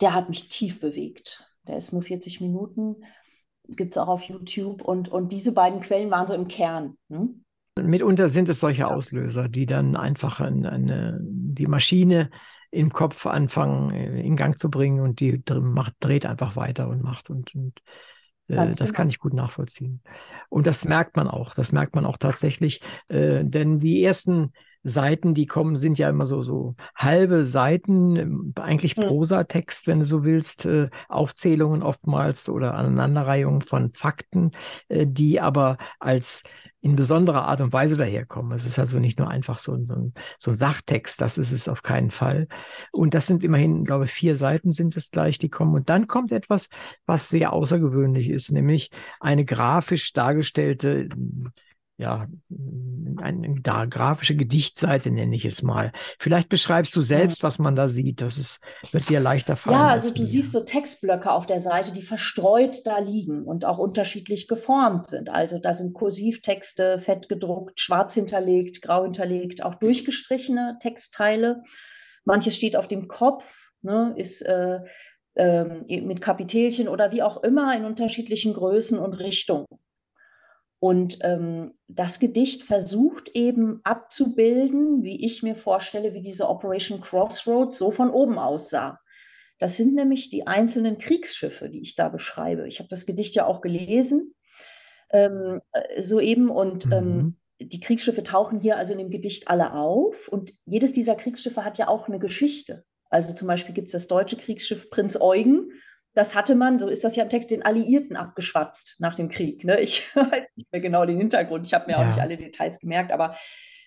der hat mich tief bewegt. Der ist nur 40 Minuten, gibt es auch auf YouTube. Und, und diese beiden Quellen waren so im Kern. Ne? Mitunter sind es solche Auslöser, die dann einfach eine, eine, die Maschine im Kopf anfangen äh, in Gang zu bringen und die macht, dreht einfach weiter und macht und, und äh, das kann ich gut nachvollziehen. Und das merkt man auch, das merkt man auch tatsächlich, äh, denn die ersten Seiten, die kommen, sind ja immer so, so halbe Seiten, eigentlich hm. Prosatext, wenn du so willst, äh, Aufzählungen oftmals oder Aneinanderreihungen von Fakten, äh, die aber als in besonderer Art und Weise daherkommen. Es ist also nicht nur einfach so, so, ein, so ein Sachtext, das ist es auf keinen Fall. Und das sind immerhin, glaube ich, vier Seiten sind es gleich, die kommen. Und dann kommt etwas, was sehr außergewöhnlich ist, nämlich eine grafisch dargestellte ja, eine, grafische Gedichtseite nenne ich es mal. Vielleicht beschreibst du selbst, was man da sieht. Das ist, wird dir leichter fallen. Ja, also du mir. siehst so Textblöcke auf der Seite, die verstreut da liegen und auch unterschiedlich geformt sind. Also da sind Kursivtexte, fett gedruckt, schwarz hinterlegt, grau hinterlegt, auch durchgestrichene Textteile. Manches steht auf dem Kopf, ne, ist äh, äh, mit Kapitelchen oder wie auch immer in unterschiedlichen Größen und Richtungen. Und ähm, das Gedicht versucht eben abzubilden, wie ich mir vorstelle, wie diese Operation Crossroads so von oben aussah. Das sind nämlich die einzelnen Kriegsschiffe, die ich da beschreibe. Ich habe das Gedicht ja auch gelesen, ähm, äh, soeben, und ähm, mhm. ähm, die Kriegsschiffe tauchen hier also in dem Gedicht alle auf. Und jedes dieser Kriegsschiffe hat ja auch eine Geschichte. Also zum Beispiel gibt es das deutsche Kriegsschiff Prinz Eugen, das hatte man, so ist das ja im Text, den Alliierten abgeschwatzt nach dem Krieg. Ne? Ich weiß nicht mehr genau den Hintergrund, ich habe mir ja. auch nicht alle Details gemerkt, aber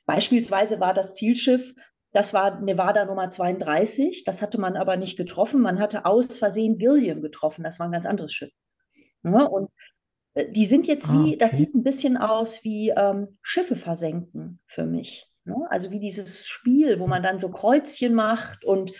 beispielsweise war das Zielschiff, das war Nevada Nummer 32, das hatte man aber nicht getroffen, man hatte aus Versehen William getroffen, das war ein ganz anderes Schiff. Ne? Und äh, die sind jetzt wie, okay. das sieht ein bisschen aus wie ähm, Schiffe versenken für mich. Ne? Also wie dieses Spiel, wo man dann so Kreuzchen macht und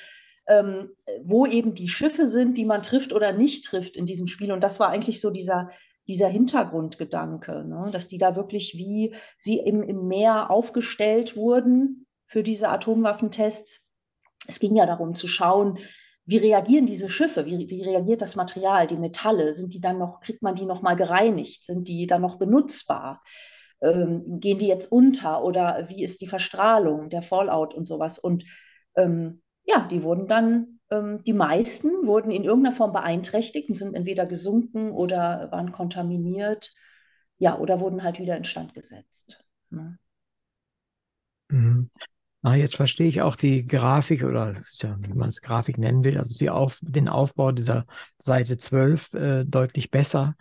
ähm, wo eben die Schiffe sind, die man trifft oder nicht trifft in diesem Spiel. Und das war eigentlich so dieser, dieser Hintergrundgedanke, ne? dass die da wirklich wie sie im, im Meer aufgestellt wurden für diese Atomwaffentests. Es ging ja darum zu schauen, wie reagieren diese Schiffe, wie, wie reagiert das Material, die Metalle, sind die dann noch, kriegt man die noch mal gereinigt, sind die dann noch benutzbar? Ähm, gehen die jetzt unter oder wie ist die Verstrahlung, der Fallout und sowas? Und ähm, ja, die wurden dann, ähm, die meisten wurden in irgendeiner Form beeinträchtigt und sind entweder gesunken oder waren kontaminiert, ja, oder wurden halt wieder instand gesetzt. Ne? Mhm. Ah, jetzt verstehe ich auch die Grafik oder ja, wie man es Grafik nennen will, also die Auf, den Aufbau dieser Seite 12 äh, deutlich besser.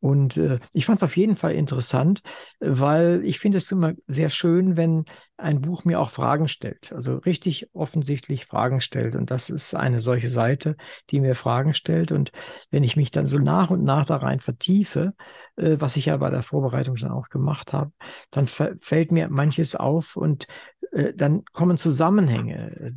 Und äh, ich fand es auf jeden Fall interessant, weil ich finde es immer sehr schön, wenn ein Buch mir auch Fragen stellt, also richtig offensichtlich Fragen stellt. Und das ist eine solche Seite, die mir Fragen stellt. Und wenn ich mich dann so nach und nach da rein vertiefe, äh, was ich ja bei der Vorbereitung dann auch gemacht habe, dann fällt mir manches auf und dann kommen Zusammenhänge äh,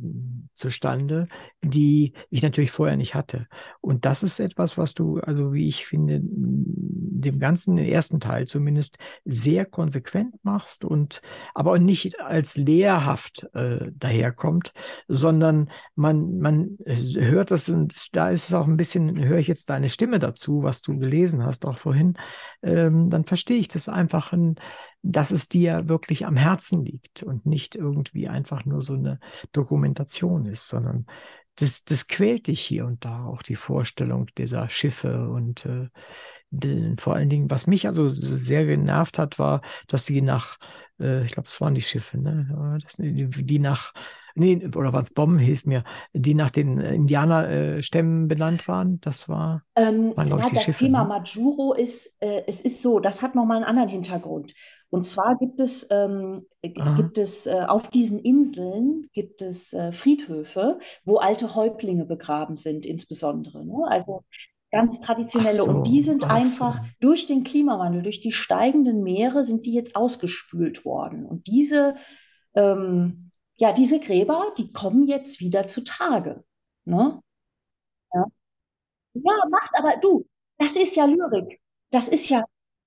zustande, die ich natürlich vorher nicht hatte. Und das ist etwas, was du, also wie ich finde, dem ganzen ersten Teil zumindest sehr konsequent machst und aber nicht als lehrhaft äh, daherkommt, sondern man, man hört das und da ist es auch ein bisschen, höre ich jetzt deine Stimme dazu, was du gelesen hast auch vorhin, ähm, dann verstehe ich das einfach, ein, dass es dir wirklich am Herzen liegt und nicht irgendwie einfach nur so eine Dokumentation ist, sondern das, das quält dich hier und da auch die Vorstellung dieser Schiffe und äh, vor allen Dingen, was mich also sehr genervt hat, war, dass sie nach, äh, ich glaube, es waren die Schiffe, ne? Die, die nach, nee, oder waren es Bomben, hilf mir, die nach den Indianerstämmen benannt waren. Das war, ähm, waren, glaube ja, ich, die das Schiffe. Das Thema ne? Majuro ist, äh, es ist so, das hat nochmal einen anderen Hintergrund. Und zwar gibt es, ähm, gibt es äh, auf diesen Inseln gibt es äh, Friedhöfe, wo alte Häuptlinge begraben sind, insbesondere. Ne? Also ganz traditionelle. So, und die sind einfach so. durch den Klimawandel, durch die steigenden Meere, sind die jetzt ausgespült worden. Und diese, ähm, ja, diese Gräber, die kommen jetzt wieder zutage. Ne? Ja. ja, macht aber du, das ist ja Lyrik. Das ist ja,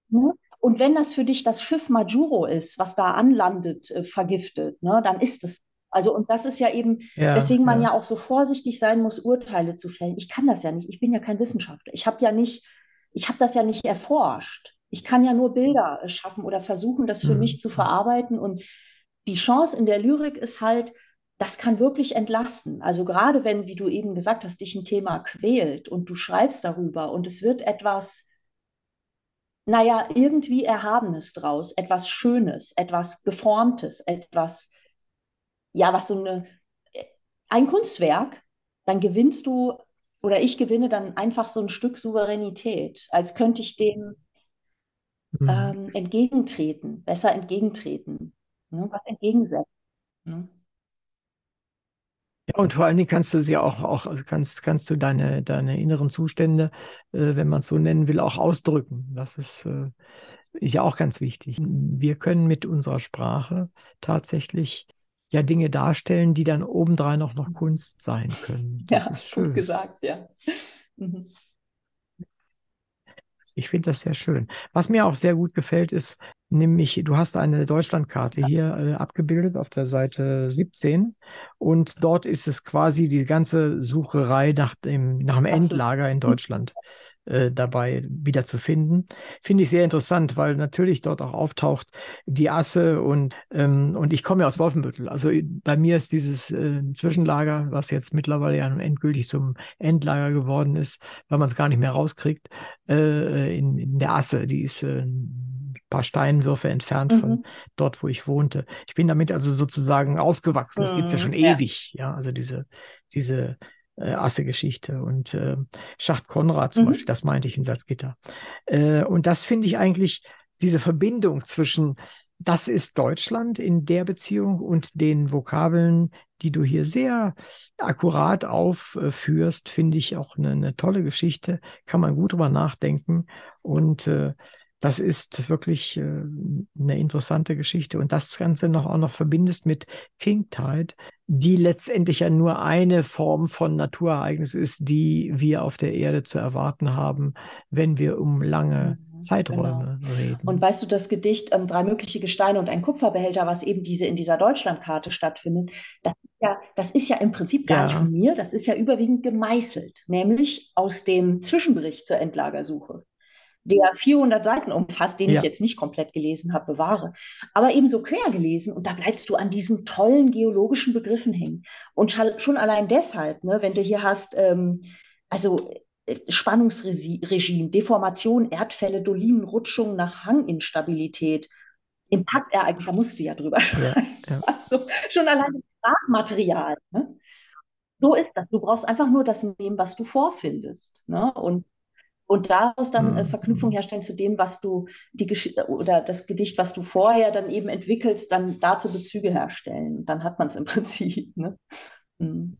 ne? Und wenn das für dich das Schiff Majuro ist, was da anlandet, äh, vergiftet, ne, dann ist es also, und das ist ja eben, ja, weswegen man ja. ja auch so vorsichtig sein muss, Urteile zu fällen. Ich kann das ja nicht. Ich bin ja kein Wissenschaftler. Ich habe ja nicht, ich habe das ja nicht erforscht. Ich kann ja nur Bilder äh, schaffen oder versuchen, das für mhm. mich zu verarbeiten. Und die Chance in der Lyrik ist halt, das kann wirklich entlasten. Also gerade wenn, wie du eben gesagt hast, dich ein Thema quält und du schreibst darüber und es wird etwas, naja, irgendwie Erhabenes draus, etwas Schönes, etwas Geformtes, etwas ja, was so eine, ein Kunstwerk, dann gewinnst du oder ich gewinne dann einfach so ein Stück Souveränität, als könnte ich dem mhm. ähm, entgegentreten, besser entgegentreten, ne, was entgegensetzen. Ne? Ja, und vor allen Dingen kannst du sie auch, auch also kannst, kannst du deine, deine inneren Zustände, äh, wenn man es so nennen will, auch ausdrücken. Das ist, äh, ja auch ganz wichtig. Wir können mit unserer Sprache tatsächlich ja Dinge darstellen, die dann obendrein auch noch Kunst sein können. Das ja, ist schön. Gut gesagt, ja. Mhm. Ich finde das sehr schön. Was mir auch sehr gut gefällt, ist nämlich, du hast eine Deutschlandkarte hier äh, abgebildet auf der Seite 17 und dort ist es quasi die ganze Sucherei nach dem, nach dem Endlager in Deutschland äh, dabei wieder zu finden. Finde ich sehr interessant, weil natürlich dort auch auftaucht die Asse und, ähm, und ich komme ja aus Wolfenbüttel. Also bei mir ist dieses äh, Zwischenlager, was jetzt mittlerweile ja endgültig zum Endlager geworden ist, weil man es gar nicht mehr rauskriegt, äh, in, in der Asse. Die ist äh, ein paar Steinwürfe entfernt mhm. von dort, wo ich wohnte. Ich bin damit also sozusagen aufgewachsen. Das gibt es ja schon ja. ewig. Ja, also diese, diese äh, Asse-Geschichte und äh, Schacht Konrad zum mhm. Beispiel, das meinte ich in Salzgitter. Äh, und das finde ich eigentlich diese Verbindung zwischen das ist Deutschland in der Beziehung und den Vokabeln, die du hier sehr akkurat aufführst, finde ich auch eine, eine, tolle Geschichte. Kann man gut drüber nachdenken. Und äh, das ist wirklich äh, eine interessante Geschichte. Und das Ganze noch auch noch verbindest mit King Tide, die letztendlich ja nur eine Form von Naturereignis ist, die wir auf der Erde zu erwarten haben, wenn wir um lange mhm, Zeiträume genau. reden. Und weißt du, das Gedicht ähm, Drei mögliche Gesteine und ein Kupferbehälter, was eben diese in dieser Deutschlandkarte stattfindet, das ist ja, das ist ja im Prinzip gar ja. nicht von mir, das ist ja überwiegend gemeißelt, nämlich aus dem Zwischenbericht zur Endlagersuche der 400 Seiten umfasst, den ja. ich jetzt nicht komplett gelesen habe, bewahre, aber eben so quer gelesen und da bleibst du an diesen tollen geologischen Begriffen hängen. Und schon allein deshalb, ne, wenn du hier hast, ähm, also äh, Spannungsregime, Deformation, Erdfälle, Dolinen, Rutschungen nach Hanginstabilität, Impaktereignis, da musst du ja drüber schreiben. Ja, ja. Also schon allein das Sprachmaterial. Ne? So ist das. Du brauchst einfach nur das nehmen, was du vorfindest. Ne? Und und daraus dann äh, mhm. Verknüpfung herstellen zu dem, was du die Geschichte oder das Gedicht, was du vorher dann eben entwickelst, dann dazu Bezüge herstellen. Dann hat man es im Prinzip. Ne? Mhm.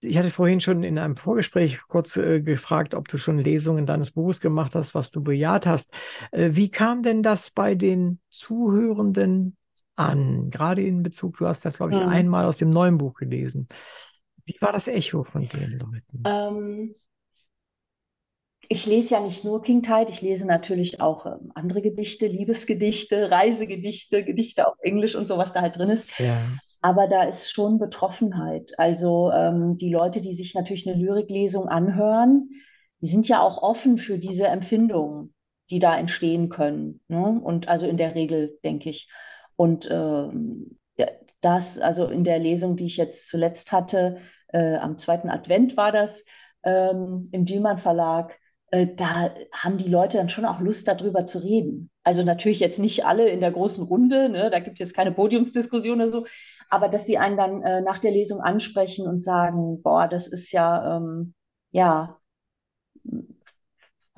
Ich hatte vorhin schon in einem Vorgespräch kurz äh, gefragt, ob du schon Lesungen deines Buches gemacht hast, was du bejaht hast. Äh, wie kam denn das bei den Zuhörenden an? Gerade in Bezug, du hast das, glaube ich, mhm. einmal aus dem neuen Buch gelesen. Wie war das Echo von den Leuten? Ähm, ich lese ja nicht nur King Tide, ich lese natürlich auch ähm, andere Gedichte, Liebesgedichte, Reisegedichte, Gedichte auf Englisch und so, was da halt drin ist. Ja. Aber da ist schon Betroffenheit. Also ähm, die Leute, die sich natürlich eine Lyriklesung anhören, die sind ja auch offen für diese Empfindungen, die da entstehen können. Ne? Und also in der Regel, denke ich. Und ähm, das, also in der Lesung, die ich jetzt zuletzt hatte, äh, am zweiten Advent war das, ähm, im Dielmann Verlag, da haben die Leute dann schon auch Lust, darüber zu reden. Also natürlich jetzt nicht alle in der großen Runde, ne? da gibt es keine Podiumsdiskussion oder so, aber dass sie einen dann äh, nach der Lesung ansprechen und sagen, boah, das ist ja, ähm, ja,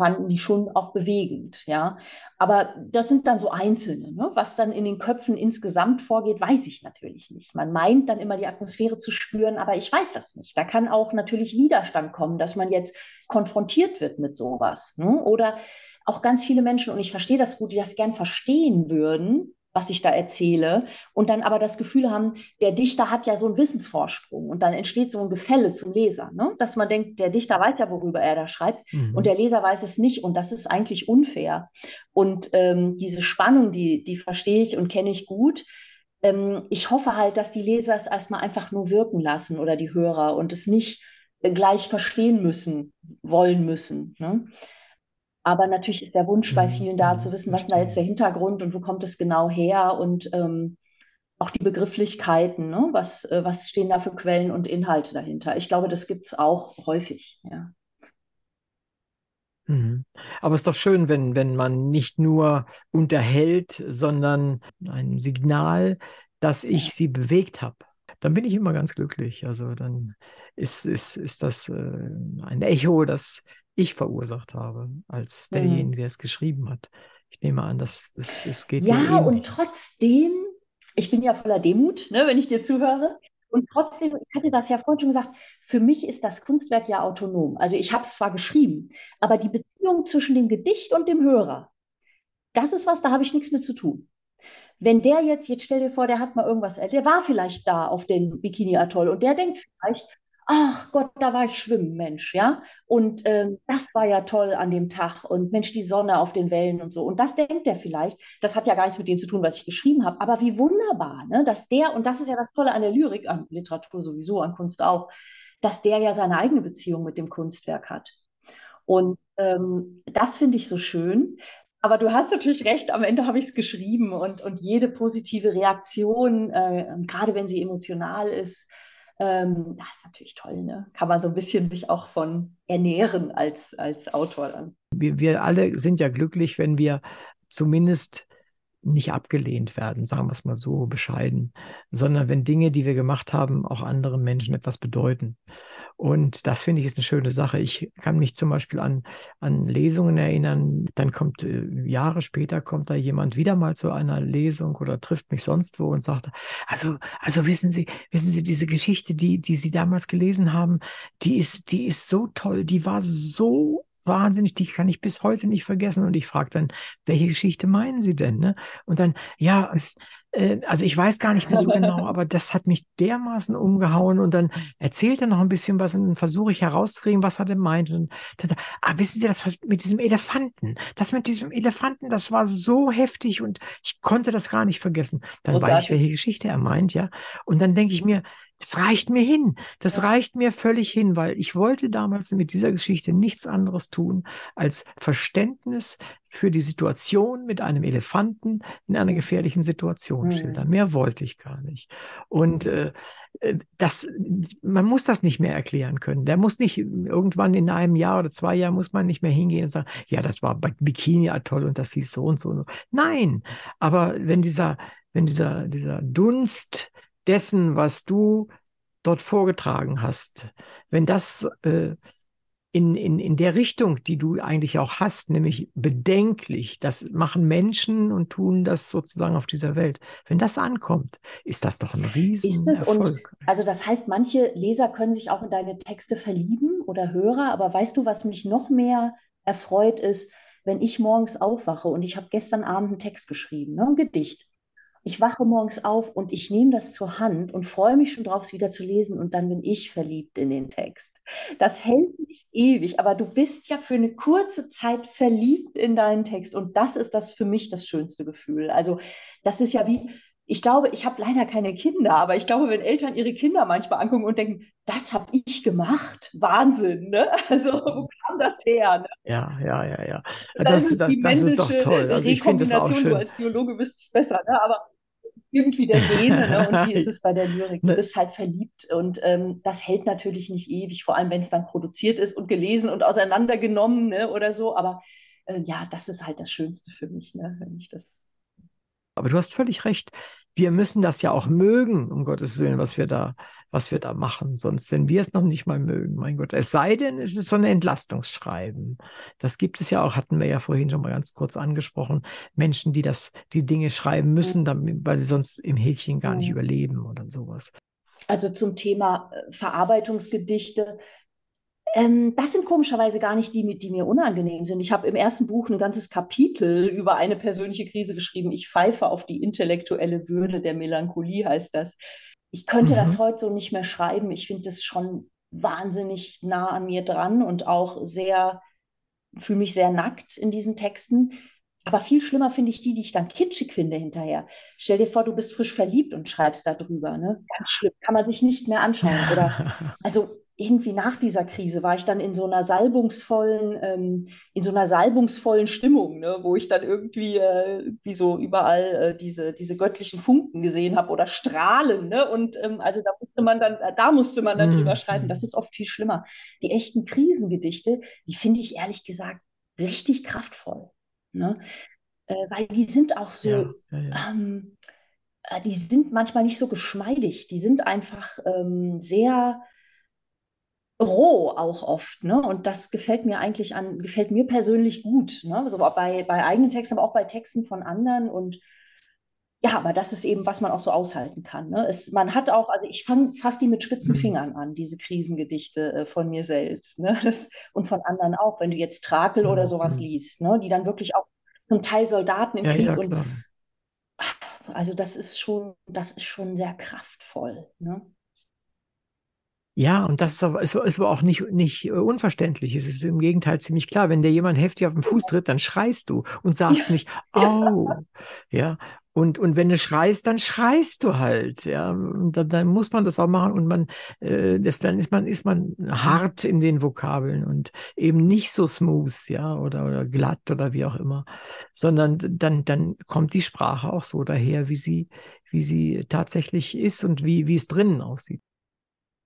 fanden die schon auch bewegend, ja. Aber das sind dann so Einzelne. Ne? Was dann in den Köpfen insgesamt vorgeht, weiß ich natürlich nicht. Man meint dann immer die Atmosphäre zu spüren, aber ich weiß das nicht. Da kann auch natürlich Widerstand kommen, dass man jetzt konfrontiert wird mit sowas. Ne? Oder auch ganz viele Menschen, und ich verstehe das gut, die das gern verstehen würden, was ich da erzähle, und dann aber das Gefühl haben, der Dichter hat ja so einen Wissensvorsprung und dann entsteht so ein Gefälle zum Leser, ne? dass man denkt, der Dichter weiß ja, worüber er da schreibt mhm. und der Leser weiß es nicht und das ist eigentlich unfair. Und ähm, diese Spannung, die, die verstehe ich und kenne ich gut. Ähm, ich hoffe halt, dass die Leser es erstmal einfach nur wirken lassen oder die Hörer und es nicht gleich verstehen müssen, wollen müssen. Ne? Aber natürlich ist der Wunsch bei mhm, vielen da zu wissen, was ist da jetzt der Hintergrund und wo kommt es genau her und ähm, auch die Begrifflichkeiten, ne? was, äh, was stehen da für Quellen und Inhalte dahinter. Ich glaube, das gibt es auch häufig, ja. Mhm. Aber es ist doch schön, wenn, wenn man nicht nur unterhält, sondern ein Signal, dass ich sie bewegt habe. Dann bin ich immer ganz glücklich. Also dann ist, ist, ist das äh, ein Echo, das ich verursacht habe, als hm. derjenige, der es geschrieben hat. Ich nehme an, dass es, es geht. Ja, und trotzdem, ich bin ja voller Demut, ne, wenn ich dir zuhöre. Und trotzdem, ich hatte das ja vorhin schon gesagt, für mich ist das Kunstwerk ja autonom. Also ich habe es zwar geschrieben, aber die Beziehung zwischen dem Gedicht und dem Hörer, das ist was, da habe ich nichts mit zu tun. Wenn der jetzt, jetzt stell dir vor, der hat mal irgendwas, der war vielleicht da auf dem Bikini-Atoll und der denkt vielleicht, ach Gott, da war ich schwimmen, Mensch, ja. Und ähm, das war ja toll an dem Tag und Mensch, die Sonne auf den Wellen und so. Und das denkt er vielleicht. Das hat ja gar nichts mit dem zu tun, was ich geschrieben habe. Aber wie wunderbar, ne? dass der, und das ist ja das Tolle an der Lyrik, an Literatur sowieso, an Kunst auch, dass der ja seine eigene Beziehung mit dem Kunstwerk hat. Und ähm, das finde ich so schön. Aber du hast natürlich recht, am Ende habe ich es geschrieben und, und jede positive Reaktion, äh, gerade wenn sie emotional ist, ähm, das ist natürlich toll, ne? Kann man so ein bisschen sich auch von ernähren als, als Autor dann. Wir, wir alle sind ja glücklich, wenn wir zumindest nicht abgelehnt werden, sagen wir es mal so bescheiden, sondern wenn Dinge, die wir gemacht haben, auch anderen Menschen etwas bedeuten. Und das finde ich ist eine schöne Sache. Ich kann mich zum Beispiel an, an Lesungen erinnern, dann kommt äh, Jahre später kommt da jemand wieder mal zu einer Lesung oder trifft mich sonst wo und sagt, also, also wissen Sie, wissen Sie, diese Geschichte, die, die Sie damals gelesen haben, die ist, die ist so toll, die war so wahnsinnig, die kann ich bis heute nicht vergessen. Und ich frage dann, welche Geschichte meinen Sie denn? Ne? Und dann, ja, äh, also ich weiß gar nicht mehr so genau, aber das hat mich dermaßen umgehauen und dann erzählt er noch ein bisschen was und dann versuche ich herauszukriegen, was er denn meint. Und dann, ah, wissen Sie, das mit diesem Elefanten, das mit diesem Elefanten, das war so heftig und ich konnte das gar nicht vergessen. Dann oh, weiß ich, welche Geschichte er meint, ja. Und dann denke ich mir, das reicht mir hin. Das ja. reicht mir völlig hin, weil ich wollte damals mit dieser Geschichte nichts anderes tun, als Verständnis für die Situation mit einem Elefanten in einer gefährlichen Situation mhm. schildern. Mehr wollte ich gar nicht. Und äh, äh, das, man muss das nicht mehr erklären können. Der muss nicht irgendwann in einem Jahr oder zwei Jahren muss man nicht mehr hingehen und sagen, ja, das war bei Bikini Atoll und das hieß so und so. Und so. Nein, aber wenn dieser, wenn dieser, dieser Dunst dessen, was du dort vorgetragen hast, wenn das äh, in, in, in der Richtung, die du eigentlich auch hast, nämlich bedenklich, das machen Menschen und tun das sozusagen auf dieser Welt. Wenn das ankommt, ist das doch ein Riesenerfolg. also das heißt, manche Leser können sich auch in deine Texte verlieben oder Hörer, aber weißt du, was mich noch mehr erfreut ist, wenn ich morgens aufwache und ich habe gestern Abend einen Text geschrieben, ne, ein Gedicht. Ich wache morgens auf und ich nehme das zur Hand und freue mich schon drauf, es wieder zu lesen und dann bin ich verliebt in den Text. Das hält nicht ewig, aber du bist ja für eine kurze Zeit verliebt in deinen Text und das ist das für mich das schönste Gefühl. Also das ist ja wie, ich glaube, ich habe leider keine Kinder, aber ich glaube, wenn Eltern ihre Kinder manchmal angucken und denken, das habe ich gemacht, Wahnsinn, ne? Also wo kam das her? Ne? Ja, ja, ja, ja. Das, das, das ist doch toll. Also ich finde das auch schön. Du als Biologe wisst es besser, ne? aber irgendwie der Gene ne? und wie ist es bei der Lyrik? Du ne. bist halt verliebt und ähm, das hält natürlich nicht ewig, vor allem wenn es dann produziert ist und gelesen und auseinandergenommen ne? oder so. Aber äh, ja, das ist halt das Schönste für mich, ne? wenn ich das. Aber du hast völlig recht wir müssen das ja auch mögen, um Gottes Willen, was wir da, was wir da machen. Sonst, wenn wir es noch nicht mal mögen, mein Gott. Es sei denn, es ist so ein Entlastungsschreiben. Das gibt es ja auch, hatten wir ja vorhin schon mal ganz kurz angesprochen. Menschen, die das, die Dinge schreiben müssen, damit, weil sie sonst im Häkchen gar nicht überleben oder sowas. Also zum Thema äh, Verarbeitungsgedichte ähm, das sind komischerweise gar nicht die, die mir unangenehm sind. Ich habe im ersten Buch ein ganzes Kapitel über eine persönliche Krise geschrieben. Ich pfeife auf die intellektuelle Würde der Melancholie, heißt das. Ich könnte mhm. das heute so nicht mehr schreiben. Ich finde das schon wahnsinnig nah an mir dran und auch sehr, fühle mich sehr nackt in diesen Texten. Aber viel schlimmer finde ich die, die ich dann kitschig finde hinterher. Stell dir vor, du bist frisch verliebt und schreibst darüber. Ne? Ganz schlimm. Kann man sich nicht mehr anschauen. Oder, also irgendwie nach dieser Krise war ich dann in so einer salbungsvollen, ähm, in so einer salbungsvollen Stimmung, ne, wo ich dann irgendwie äh, wie so überall äh, diese, diese göttlichen Funken gesehen habe oder Strahlen, ne? Und ähm, also da musste man dann, da musste man dann mhm. drüber schreiben. Das ist oft viel schlimmer. Die echten Krisengedichte, die finde ich ehrlich gesagt richtig kraftvoll. Ne? Äh, weil die sind auch so, ja, ja, ja. Ähm, äh, die sind manchmal nicht so geschmeidig, die sind einfach ähm, sehr roh auch oft, ne? Und das gefällt mir eigentlich an, gefällt mir persönlich gut, ne? Also bei, bei eigenen Texten, aber auch bei Texten von anderen und ja, aber das ist eben, was man auch so aushalten kann. Ne? Es, man hat auch, also ich fange fast die mit spitzen mhm. Fingern an, diese Krisengedichte äh, von mir selbst. Ne? Das, und von anderen auch, wenn du jetzt Trakel oder sowas liest, ne? die dann wirklich auch zum Teil Soldaten im Ja, Krieg und klar. also das ist schon, das ist schon sehr kraftvoll. Ne? Ja, und das ist aber, ist, ist aber auch nicht, nicht äh, unverständlich. Es ist im Gegenteil ziemlich klar. Wenn dir jemand heftig auf den Fuß tritt, dann schreist du und sagst Ja. nicht, au. Ja. Und, und wenn du schreist, dann schreist du halt. Ja. Dann, dann muss man das auch machen und man, äh, das, dann ist man, ist man hart in den Vokabeln und eben nicht so smooth, ja, oder, oder glatt oder wie auch immer. Sondern dann, dann kommt die Sprache auch so daher, wie sie, wie sie tatsächlich ist und wie, wie es drinnen aussieht.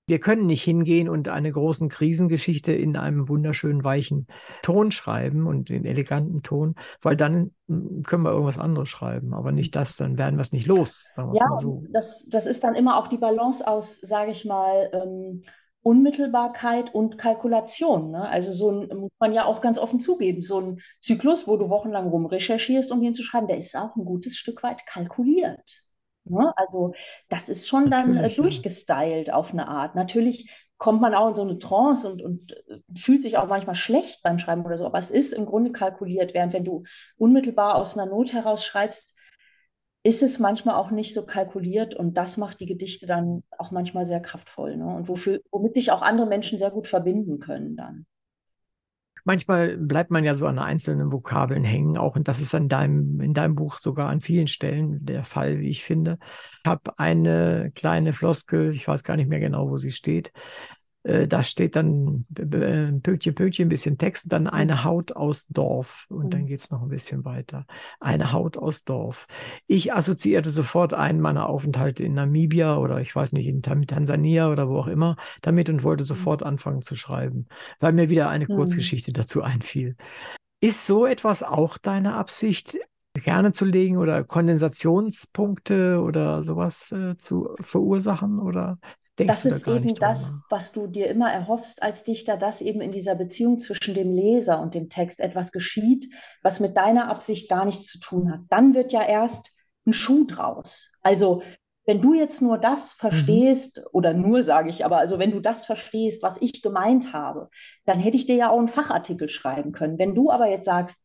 Wir können nicht hingehen und eine großen Krisengeschichte in einem wunderschönen weichen Ton schreiben und in eleganten Ton, weil dann mm, können wir irgendwas anderes schreiben, aber nicht das, dann werden wir es nicht los, Ja, so. das, das ist dann immer auch die Balance aus, sage ich mal, ähm, Unmittelbarkeit und Kalkulation. Ne? Also so ein, muss man ja auch ganz offen zugeben, so ein Zyklus, wo du wochenlang rumrecherchierst, um ihn zu schreiben, der ist auch ein gutes Stück weit kalkuliert. Ne? Also das ist schon dann äh, Natürlich, ja. durchgestylt auf eine Art. Natürlich kommt man auch in so eine Trance und, und äh, fühlt sich auch manchmal schlecht beim Schreiben oder so, aber es ist im Grunde kalkuliert, während wenn du unmittelbar aus einer Not heraus schreibst, ist es manchmal auch nicht so kalkuliert und das macht die Gedichte dann auch manchmal sehr kraftvoll, ne? Und wofür, womit sich auch andere Menschen sehr gut verbinden können dann. Manchmal bleibt man ja so an einzelnen Vokabeln hängen, auch und das ist in deinem, in deinem Buch sogar an vielen Stellen der Fall, wie ich finde. Ich habe eine kleine Floskel, ich weiß gar nicht mehr genau, wo sie steht. Äh, Da steht dann äh, Pünktchen, Pünktchen, ein bisschen Text, dann eine Haut aus Dorf und dann Mhm. geht es noch ein bisschen weiter. Eine Haut aus Dorf. Ich assoziierte sofort einen meiner Aufenthalte in Namibia oder ich weiß nicht, in Tan- Tansania oder wo auch immer damit und wollte sofort anfangen zu schreiben, weil mir wieder eine Mhm. Kurzgeschichte dazu einfiel. Ist so etwas auch deine Absicht, gerne zu legen oder Kondensationspunkte oder sowas äh, zu verursachen oder denkst Das da ist gar eben das, was du dir immer erhoffst als Dichter, dass eben in dieser Beziehung zwischen dem Leser und dem Text etwas geschieht, was mit deiner Absicht gar nichts zu tun hat. Dann wird ja erst ein Schuh draus. Also wenn du jetzt nur das Mhm. verstehst, oder nur sage ich, aber also wenn du das verstehst, was ich gemeint habe, dann hätte ich dir ja auch einen Fachartikel schreiben können. Wenn du aber jetzt sagst,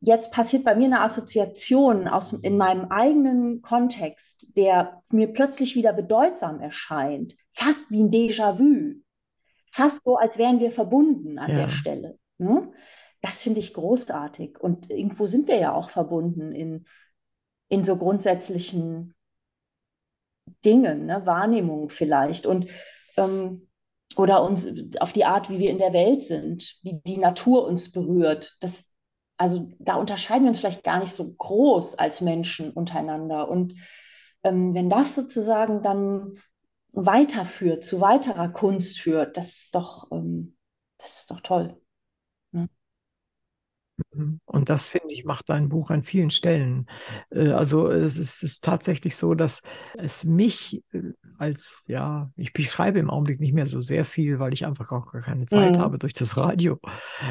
jetzt passiert bei mir eine Assoziation aus, in meinem eigenen Kontext, der mir plötzlich wieder bedeutsam erscheint, fast wie ein Déjà-vu, fast so, als wären wir verbunden an der Ja. Stelle. Ne? Das finde ich großartig. Und irgendwo sind wir ja auch verbunden in, in so grundsätzlichen Dingen, ne? Wahrnehmung vielleicht. Und ähm, oder uns auf die Art, wie wir in der Welt sind, wie die Natur uns berührt. Das, also da unterscheiden wir uns vielleicht gar nicht so groß als Menschen untereinander. Und ähm, wenn das sozusagen dann weiterführt, zu weiterer Kunst führt, das ist doch, ähm, das ist doch toll. Mhm. Und das, finde ich, macht dein Buch an vielen Stellen. Äh, Also es ist, es ist tatsächlich so, dass es mich äh, als, ja, ich, ich schreibe im Augenblick nicht mehr so sehr viel, weil ich einfach auch gar keine Zeit Mhm. habe durch das Radio.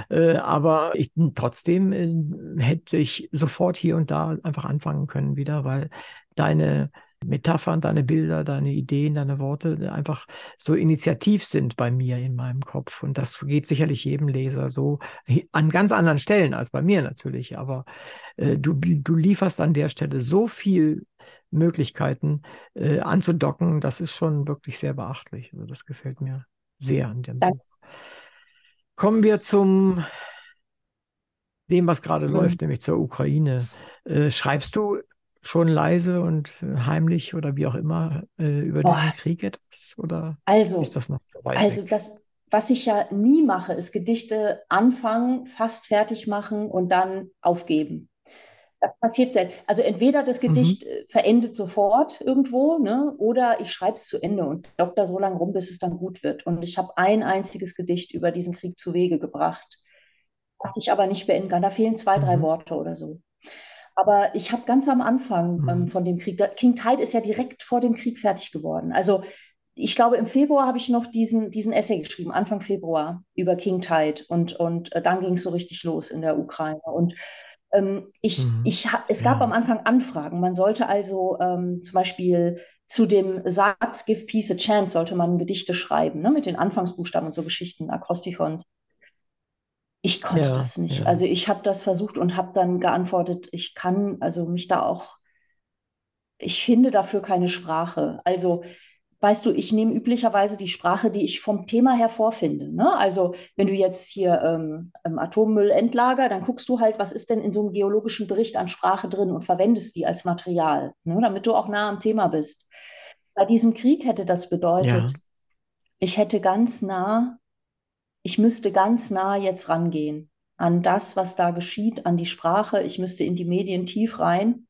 Äh, Aber ich, trotzdem hätte ich sofort hier und da einfach anfangen können wieder, weil deine Metaphern, deine Bilder, deine Ideen, deine Worte einfach so initiativ sind bei mir in meinem Kopf. Und das geht sicherlich jedem Leser so an ganz anderen Stellen als bei mir natürlich. Aber äh, du, du lieferst an der Stelle so viel Möglichkeiten äh, anzudocken. Das ist schon wirklich sehr beachtlich. Also das gefällt mir sehr an dem Danke. Buch. Kommen wir zum dem, was gerade Mhm. läuft, nämlich zur Ukraine. Äh, schreibst du schon leise und äh, heimlich oder wie auch immer äh, über Boah. diesen Krieg etwas? Oder Also, ist das noch zu weit also weg? das, was ich ja nie mache, ist Gedichte anfangen, fast fertig machen und dann aufgeben. Das passiert selten. Also entweder das Mhm. Gedicht äh, verendet sofort irgendwo, ne, oder ich schreibe es zu Ende und da so lange rum, bis es dann gut wird. Und ich habe ein einziges Gedicht über diesen Krieg zu Wege gebracht, was ich aber nicht beenden kann. Da fehlen zwei, drei Mhm. Worte oder so. Aber ich habe ganz am Anfang ähm, Mhm. von dem Krieg, King Tide ist ja direkt vor dem Krieg fertig geworden. Also ich glaube, im Februar habe ich noch diesen, diesen Essay geschrieben, Anfang Februar, über King Tide. Und, und äh, dann ging es so richtig los in der Ukraine. Und ähm, ich, Mhm. ich, es gab Ja. am Anfang Anfragen. Man sollte also ähm, zum Beispiel zu dem Satz Give Peace a Chance sollte man Gedichte schreiben, ne, mit den Anfangsbuchstaben und so Geschichten, Akrostichons. Ich konnte Ja, das nicht. ja. Also ich habe das versucht und habe dann geantwortet, ich kann also mich da auch, ich finde dafür keine Sprache. Also weißt du, ich nehme üblicherweise die Sprache, die ich vom Thema her vorfinde. Ne? Also wenn du jetzt hier ähm, Atommüllendlager, dann guckst du halt, was ist denn in so einem geologischen Bericht an Sprache drin und verwendest die als Material, ne? damit du auch nah am Thema bist. Bei diesem Krieg hätte das bedeutet, Ja. ich hätte ganz nah, ich müsste ganz nah jetzt rangehen an das, was da geschieht, an die Sprache. Ich müsste in die Medien tief rein.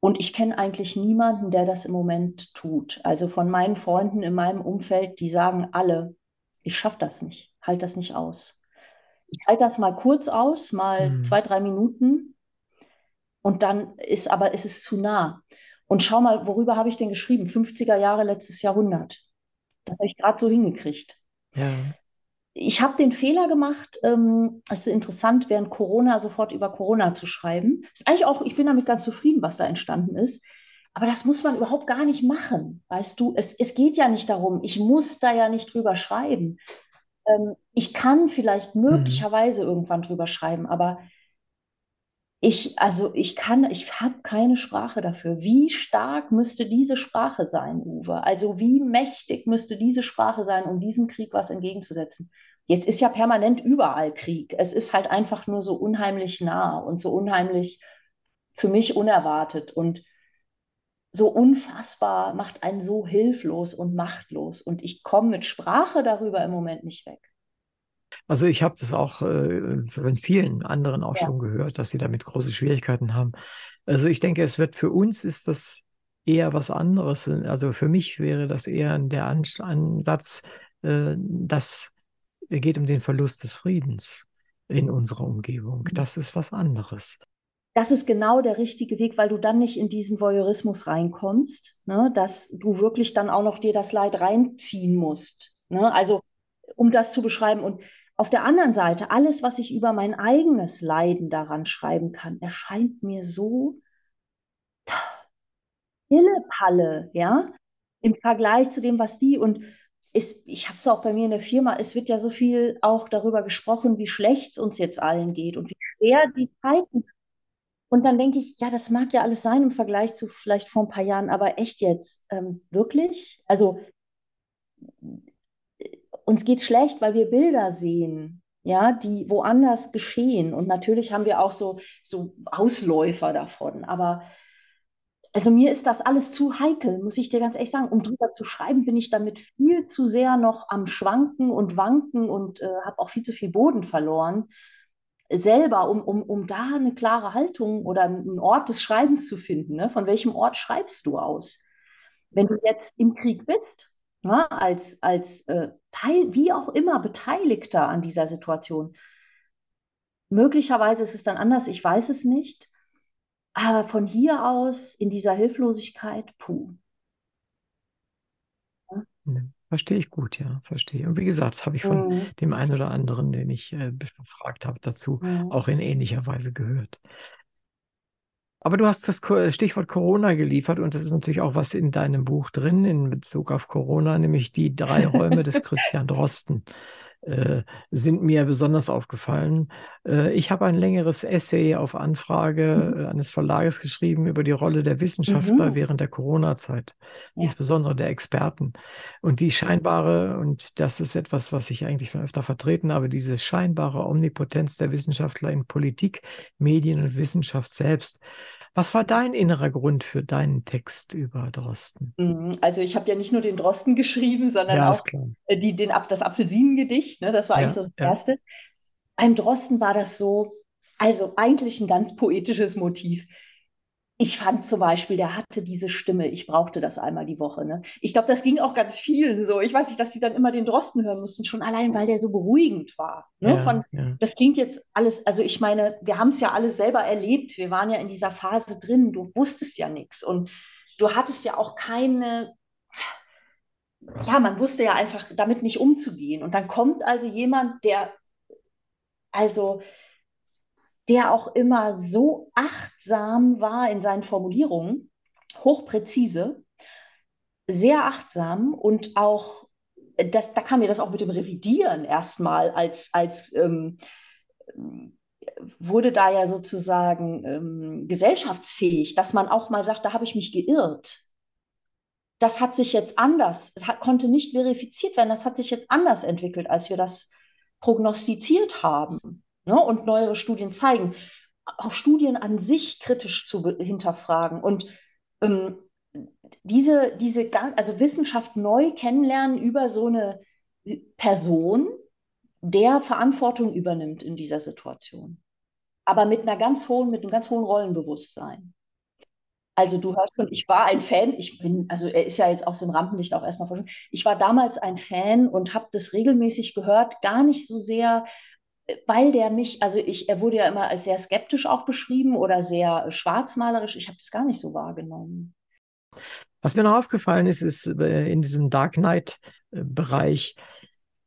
Und ich kenne eigentlich niemanden, der das im Moment tut. Also von meinen Freunden in meinem Umfeld, die sagen alle, ich schaffe das nicht, halte das nicht aus. Ich halte das mal kurz aus, mal Hm. zwei, drei Minuten und dann ist aber ist es zu nah. Und schau mal, worüber habe ich denn geschrieben? 50er Jahre letztes Jahrhundert. Das habe ich gerade so hingekriegt. Ja. Ich habe den Fehler gemacht, ähm, es ist interessant, während Corona sofort über Corona zu schreiben. Ist eigentlich auch, ich bin damit ganz zufrieden, was da entstanden ist. Aber das muss man überhaupt gar nicht machen. Weißt du, es, es geht ja nicht darum, ich muss da ja nicht drüber schreiben. Ähm, ich kann vielleicht Mhm. möglicherweise irgendwann drüber schreiben, aber ich, also ich kann, ich habe keine Sprache dafür. Wie stark müsste diese Sprache sein, Uwe? Also wie mächtig müsste diese Sprache sein, um diesem Krieg was entgegenzusetzen? Jetzt ist ja permanent überall Krieg. Es ist halt einfach nur so unheimlich nah und so unheimlich für mich unerwartet und so unfassbar, macht einen so hilflos und machtlos. Und ich komme mit Sprache darüber im Moment nicht weg. Also ich habe das auch äh, von vielen anderen auch Ja. schon gehört, dass sie damit große Schwierigkeiten haben. Also ich denke, es wird für uns ist das eher was anderes. Also für mich wäre das eher der An Ansatz, äh, dass es geht um den Verlust des Friedens in unserer Umgebung. Das ist was anderes. Das ist genau der richtige Weg, weil du dann nicht in diesen Voyeurismus reinkommst, ne? dass du wirklich dann auch noch dir das Leid reinziehen musst. Ne? Also um das zu beschreiben. Und auf der anderen Seite, alles, was ich über mein eigenes Leiden daran schreiben kann, erscheint mir so Pille-Palle, ja, im Vergleich zu dem, was die und ist, ich habe es auch bei mir in der Firma, es wird ja so viel auch darüber gesprochen, wie schlecht es uns jetzt allen geht und wie schwer die Zeiten. Und dann denke ich, ja, das mag ja alles sein im Vergleich zu vielleicht vor ein paar Jahren, aber echt jetzt, ähm, wirklich? Also uns geht schlecht, weil wir Bilder sehen, ja, die woanders geschehen. Und natürlich haben wir auch so, so Ausläufer davon. Aber also mir ist das alles zu heikel, muss ich dir ganz ehrlich sagen. Um drüber zu schreiben, bin ich damit viel zu sehr noch am Schwanken und Wanken und äh, habe auch viel zu viel Boden verloren. Selber, um, um, um da eine klare Haltung oder einen Ort des Schreibens zu finden. Ne? Von welchem Ort schreibst du aus? Wenn du jetzt im Krieg bist, na, als, als äh, Teil, wie auch immer, Beteiligter an dieser Situation, möglicherweise ist es dann anders, ich weiß es nicht. Aber von hier aus in dieser Hilflosigkeit, puh. Verstehe ich gut, ja, verstehe. Und wie gesagt, das habe ich von Mhm. dem einen oder anderen, den ich äh, befragt habe, dazu Mhm. auch in ähnlicher Weise gehört. Aber du hast das Ko- Stichwort Corona geliefert und das ist natürlich auch was in deinem Buch drin in Bezug auf Corona, nämlich die drei Räume des Christian Drosten äh, sind mir besonders aufgefallen. Äh, ich habe ein längeres Essay auf Anfrage Mhm. äh, eines Verlages geschrieben über die Rolle der Wissenschaftler Mhm. während der Corona-Zeit, Ja. insbesondere der Experten. Und die scheinbare, und das ist etwas, was ich eigentlich schon öfter vertreten habe, diese scheinbare Omnipotenz der Wissenschaftler in Politik, Medien und Wissenschaft selbst. Was war dein innerer Grund für deinen Text über Drosten? Mhm. Also ich habe ja nicht nur den Drosten geschrieben, sondern Ja, auch äh, die, den, das Apfelsinengedicht, ne? Das war eigentlich Ja, so das ja. Erste. Beim Drosten war das so, also eigentlich ein ganz poetisches Motiv. Ich fand zum Beispiel, der hatte diese Stimme, ich brauchte das einmal die Woche. Ne? Ich glaube, das ging auch ganz vielen so. Ich weiß nicht, dass die dann immer den Drosten hören mussten, schon allein, weil der so beruhigend war. Ne? Ja, Von, ja. das klingt jetzt alles, also ich meine, wir haben es ja alle selber erlebt. Wir waren ja in dieser Phase drin. Du wusstest ja nichts und du hattest ja auch keine, ja, man wusste ja einfach damit nicht umzugehen. Und dann kommt also jemand, der, also, der auch immer so achtsam war in seinen Formulierungen, hochpräzise, sehr achtsam und auch das, da kam mir das auch mit dem Revidieren erstmal als, als ähm, wurde da ja sozusagen ähm, gesellschaftsfähig, dass man auch mal sagt, da habe ich mich geirrt. Das hat sich jetzt anders, es hat, konnte nicht verifiziert werden, das hat sich jetzt anders entwickelt, als wir das prognostiziert haben. Ne? Und neuere Studien zeigen, auch Studien an sich kritisch zu hinterfragen und ähm, diese, diese, also Wissenschaft neu kennenlernen über so eine Person, der Verantwortung übernimmt in dieser Situation. Aber mit einer ganz hohen, mit einem ganz hohen Rollenbewusstsein. Also du hörst schon, ich war ein Fan, ich bin, also er ist ja jetzt aus dem Rampenlicht auch erstmal verschwunden. Ich war damals ein Fan und habe das regelmäßig gehört, gar nicht so sehr, weil der mich, also ich, er wurde ja immer als sehr skeptisch auch beschrieben oder sehr schwarzmalerisch. Ich habe das gar nicht so wahrgenommen. Was mir noch aufgefallen ist, ist äh, in diesem Dark Knight-Bereich,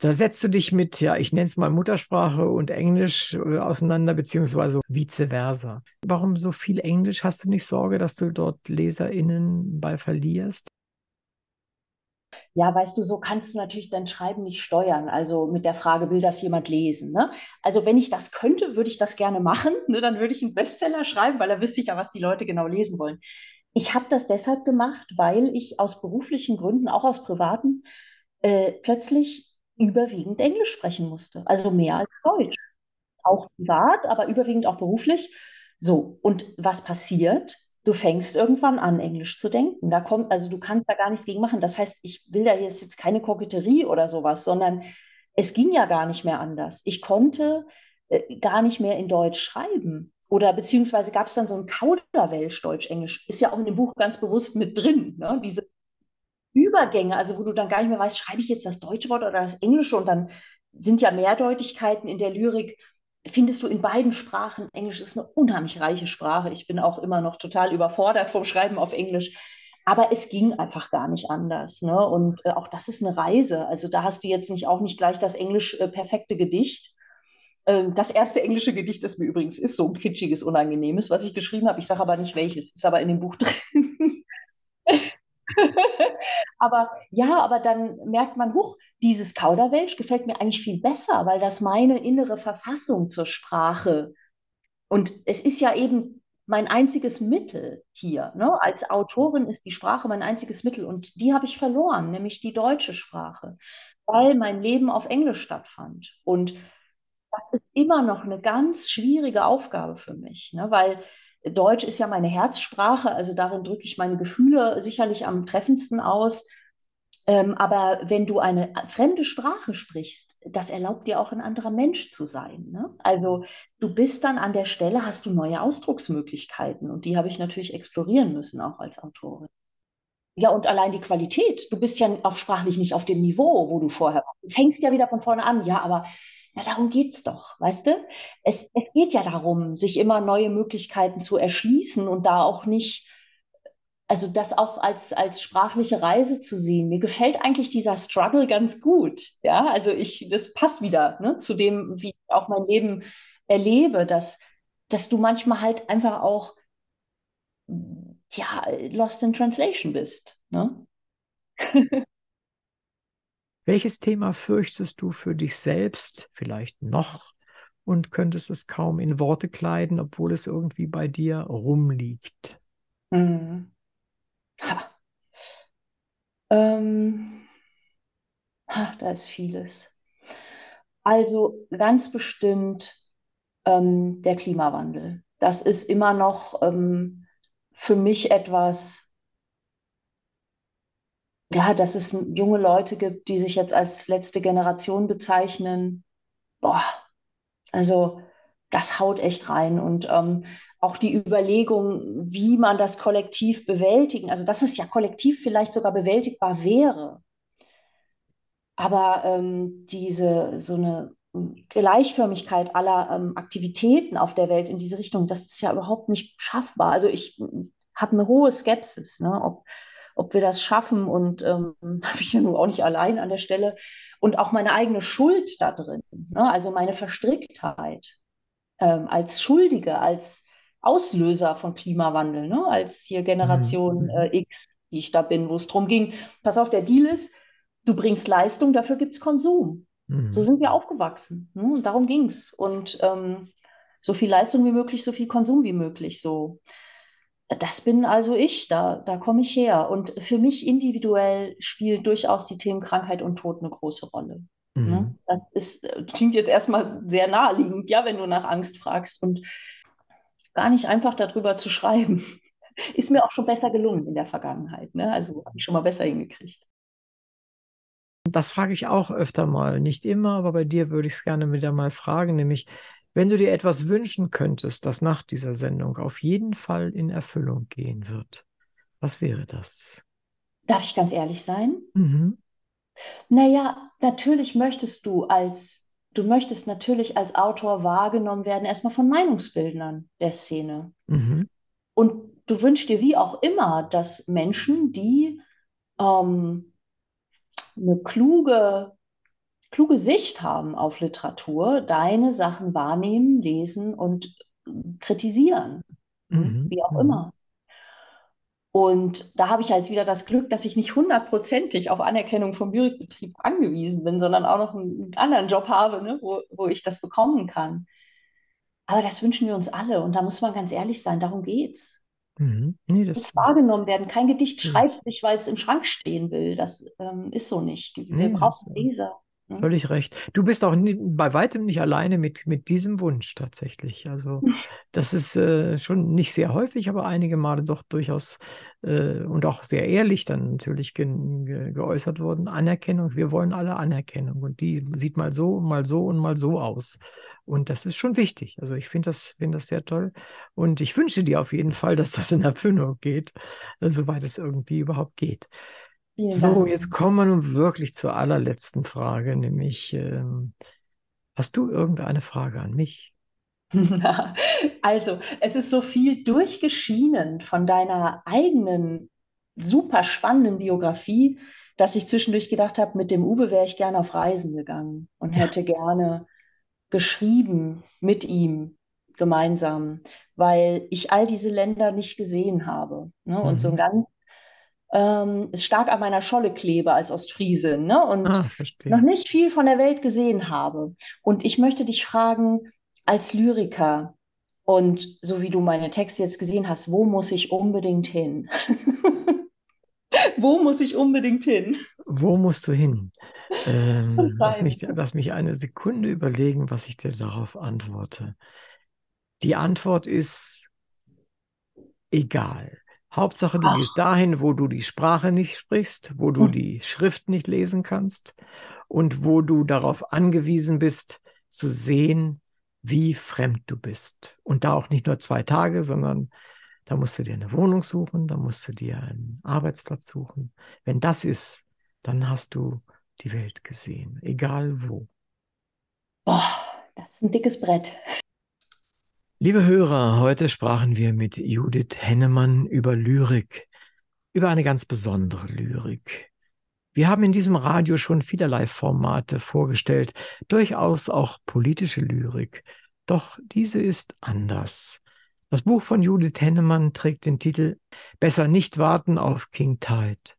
da setzt du dich mit, ja, ich nenne es mal Muttersprache und Englisch äh, auseinander, beziehungsweise vice versa. Warum so viel Englisch? Hast du nicht Sorge, dass du dort LeserInnen bei verlierst? Ja, weißt du, so kannst du natürlich dein Schreiben nicht steuern. Also mit der Frage, will das jemand lesen? Ne? Also wenn ich das könnte, würde ich das gerne machen. Ne? Dann würde ich einen Bestseller schreiben, weil da wüsste ich ja, was die Leute genau lesen wollen. Ich habe das deshalb gemacht, weil ich aus beruflichen Gründen, auch aus privaten, äh, plötzlich überwiegend Englisch sprechen musste. Also mehr als Deutsch. Auch privat, aber überwiegend auch beruflich. So, und was passiert? Du fängst irgendwann an, Englisch zu denken. Da kommt, also du kannst da gar nichts gegen machen. Das heißt, ich will da jetzt keine Koketterie oder sowas, sondern es ging ja gar nicht mehr anders. Ich konnte äh, gar nicht mehr in Deutsch schreiben. Oder beziehungsweise gab es dann so ein Kauderwelsch Deutsch-Englisch. Ist ja auch in dem Buch ganz bewusst mit drin. Ne? Diese Übergänge, also wo du dann gar nicht mehr weißt, schreibe ich jetzt das deutsche Wort oder das englische und dann sind ja Mehrdeutigkeiten in der Lyrik, findest du in beiden Sprachen. Englisch ist eine unheimlich reiche Sprache. Ich bin auch immer noch total überfordert vom Schreiben auf Englisch. Aber es ging einfach gar nicht anders. Ne? Und äh, auch das ist eine Reise. Also da hast du jetzt nicht auch nicht gleich das englisch äh, perfekte Gedicht, ähm, das erste englische Gedicht, das mir übrigens ist, so ein kitschiges, unangenehmes, was ich geschrieben habe. Ich sage aber nicht welches, ist aber in dem Buch drin. aber ja, aber dann merkt man, huch, dieses Kauderwelsch gefällt mir eigentlich viel besser, weil das meine innere Verfassung zur Sprache und es ist ja eben mein einziges Mittel hier. Ne? Als Autorin ist die Sprache mein einziges Mittel und die habe ich verloren, nämlich die deutsche Sprache, weil mein Leben auf Englisch stattfand. Und das ist immer noch eine ganz schwierige Aufgabe für mich, ne? weil Deutsch ist ja meine Herzsprache, also darin drücke ich meine Gefühle sicherlich am treffendsten aus. Ähm, aber wenn du eine fremde Sprache sprichst, das erlaubt dir auch ein anderer Mensch zu sein. Ne? Also du bist dann an der Stelle, hast du neue Ausdrucksmöglichkeiten und die habe ich natürlich explorieren müssen, auch als Autorin. Ja, und allein die Qualität. Du bist ja auch sprachlich nicht auf dem Niveau, wo du vorher warst. Du fängst ja wieder von vorne an. Ja, aber ja, darum geht's doch, weißt du? Es, es geht ja darum, sich immer neue Möglichkeiten zu erschließen und da auch nicht, also das auch als, als sprachliche Reise zu sehen. Mir gefällt eigentlich dieser Struggle ganz gut. Ja, also ich, das passt wieder ne, zu dem, wie ich auch mein Leben erlebe, dass, dass du manchmal halt einfach auch ja, lost in translation bist. Ne? Welches Thema fürchtest du für dich selbst vielleicht noch und könntest es kaum in Worte kleiden, obwohl es irgendwie bei dir rumliegt? Mhm. Ähm, ha, da ist vieles. Also ganz bestimmt ähm, der Klimawandel. Das ist immer noch ähm, für mich etwas, ja, dass es junge Leute gibt, die sich jetzt als letzte Generation bezeichnen. Boah, also das haut echt rein. Und ähm, auch die Überlegung, wie man das kollektiv bewältigen, also dass es ja kollektiv vielleicht sogar bewältigbar wäre. Aber ähm, diese so eine Gleichförmigkeit aller ähm, Aktivitäten auf der Welt in diese Richtung, das ist ja überhaupt nicht schaffbar. Also ich habe eine hohe Skepsis, ne, ob ob wir das schaffen. Und ähm, da bin ich ja nun auch nicht allein an der Stelle. Und auch meine eigene Schuld da drin, ne? also meine Verstricktheit ähm, als Schuldige, als Auslöser von Klimawandel, ne? als hier Generation mhm. äh, X, die ich da bin, wo es darum ging, pass auf, der Deal ist, du bringst Leistung, dafür gibt es Konsum. Mhm. So sind wir aufgewachsen. Ne? Und darum ging es. Und ähm, so viel Leistung wie möglich, so viel Konsum wie möglich. So. Das bin also ich, da, da komme ich her. Und für mich individuell spielen durchaus die Themen Krankheit und Tod eine große Rolle. Ne? Mhm. Das ist, äh, klingt jetzt erstmal sehr naheliegend, ja, wenn du nach Angst fragst. Und gar nicht einfach darüber zu schreiben. Ist mir auch schon besser gelungen in der Vergangenheit. Ne? Also habe ich schon mal besser hingekriegt. Das frage ich auch öfter mal. Nicht immer, aber bei dir würde ich es gerne wieder mal fragen, nämlich, wenn du dir etwas wünschen könntest, das nach dieser Sendung auf jeden Fall in Erfüllung gehen wird, was wäre das? Darf ich ganz ehrlich sein? Mhm. Naja, natürlich möchtest du als, du möchtest natürlich als Autor wahrgenommen werden, erstmal von Meinungsbildnern der Szene. Mhm. Und du wünschst dir wie auch immer, dass Menschen, die ähm, eine kluge, kluge Sicht haben auf Literatur, deine Sachen wahrnehmen, lesen und kritisieren. Mhm. Wie auch mhm. immer. Und da habe ich halt wieder das Glück, dass ich nicht hundertprozentig auf Anerkennung vom Lyrikbetrieb angewiesen bin, sondern auch noch einen, anderen Job habe, ne, wo, wo ich das bekommen kann. Aber das wünschen wir uns alle und da muss man ganz ehrlich sein, darum geht's. Mhm. Nee, das muss wahrgenommen werden. Kein Gedicht schreibt sich, weil es im Schrank stehen will. Das ähm, ist so nicht. Wir nee, brauchen Leser. Hm? Völlig recht. Du bist auch nie, bei weitem nicht alleine mit, mit diesem Wunsch tatsächlich. Also das ist äh, schon nicht sehr häufig, aber einige Male doch durchaus äh, und auch sehr ehrlich dann natürlich ge ge geäußert worden. Anerkennung, wir wollen alle Anerkennung und die sieht mal so, mal so und mal so aus. Und das ist schon wichtig. Also ich finde das, find das sehr toll. Und ich wünsche dir auf jeden Fall, dass das in Erfüllung geht, äh, soweit es irgendwie überhaupt geht. Vielen so, Dank. jetzt kommen wir nun wirklich zur allerletzten Frage, nämlich, ähm, hast du irgendeine Frage an mich? Also, es ist so viel durchgeschienen von deiner eigenen super spannenden Biografie, dass ich zwischendurch gedacht habe, mit dem Uwe wäre ich gerne auf Reisen gegangen und hätte gerne geschrieben mit ihm gemeinsam, weil ich all diese Länder nicht gesehen habe. Ne? Und so ein mhm. ganz ähm, stark an meiner Scholle klebe als Ostfriesin ne? und ah, noch nicht viel von der Welt gesehen habe. Und ich möchte dich fragen, als Lyriker und so wie du meine Texte jetzt gesehen hast, wo muss ich unbedingt hin? wo muss ich unbedingt hin? Wo musst du hin? Ähm, lass, mich, lass mich eine Sekunde überlegen, was ich dir darauf antworte. Die Antwort ist egal. Hauptsache, du Ach. gehst dahin, wo du die Sprache nicht sprichst, wo du hm. die Schrift nicht lesen kannst und wo du darauf angewiesen bist, zu sehen, wie fremd du bist. Und da auch nicht nur zwei Tage, sondern da musst du dir eine Wohnung suchen, da musst du dir einen Arbeitsplatz suchen. Wenn das ist, dann hast du die Welt gesehen, egal wo. Boah, das ist ein dickes Brett. Liebe Hörer, heute sprachen wir mit Judith Hennemann über Lyrik, über eine ganz besondere Lyrik. Wir haben in diesem Radio schon vielerlei Formate vorgestellt, durchaus auch politische Lyrik. Doch diese ist anders. Das Buch von Judith Hennemann trägt den Titel Besser nicht warten auf King Tide.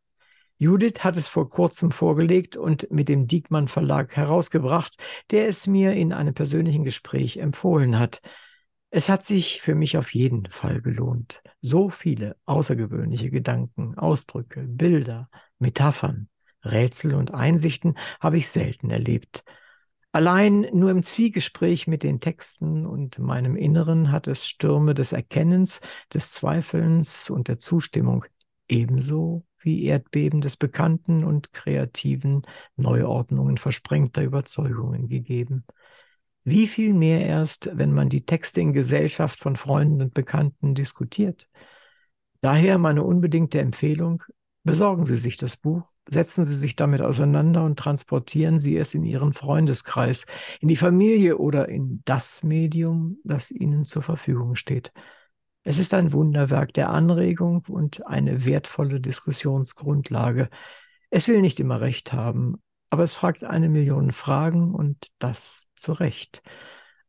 Judith hat es vor kurzem vorgelegt und mit dem Diekmann Verlag herausgebracht, der es mir in einem persönlichen Gespräch empfohlen hat. Es hat sich für mich auf jeden Fall gelohnt. So viele außergewöhnliche Gedanken, Ausdrücke, Bilder, Metaphern, Rätsel und Einsichten habe ich selten erlebt. Allein nur im Zwiegespräch mit den Texten und meinem Inneren hat es Stürme des Erkennens, des Zweifelns und der Zustimmung, ebenso wie Erdbeben des Bekannten und kreativen Neuordnungen versprengter Überzeugungen gegeben. Wie viel mehr erst, wenn man die Texte in Gesellschaft von Freunden und Bekannten diskutiert. Daher meine unbedingte Empfehlung, besorgen Sie sich das Buch, setzen Sie sich damit auseinander und transportieren Sie es in Ihren Freundeskreis, in die Familie oder in das Medium, das Ihnen zur Verfügung steht. Es ist ein Wunderwerk der Anregung und eine wertvolle Diskussionsgrundlage. Es will nicht immer recht haben, aber es fragt eine Million Fragen und das zu Recht.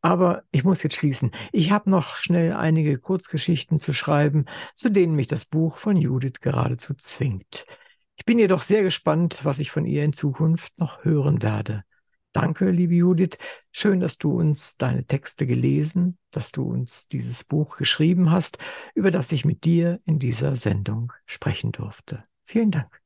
Aber ich muss jetzt schließen. Ich habe noch schnell einige Kurzgeschichten zu schreiben, zu denen mich das Buch von Judith geradezu zwingt. Ich bin jedoch sehr gespannt, was ich von ihr in Zukunft noch hören werde. Danke, liebe Judith. Schön, dass du uns deine Texte gelesen, dass du uns dieses Buch geschrieben hast, über das ich mit dir in dieser Sendung sprechen durfte. Vielen Dank.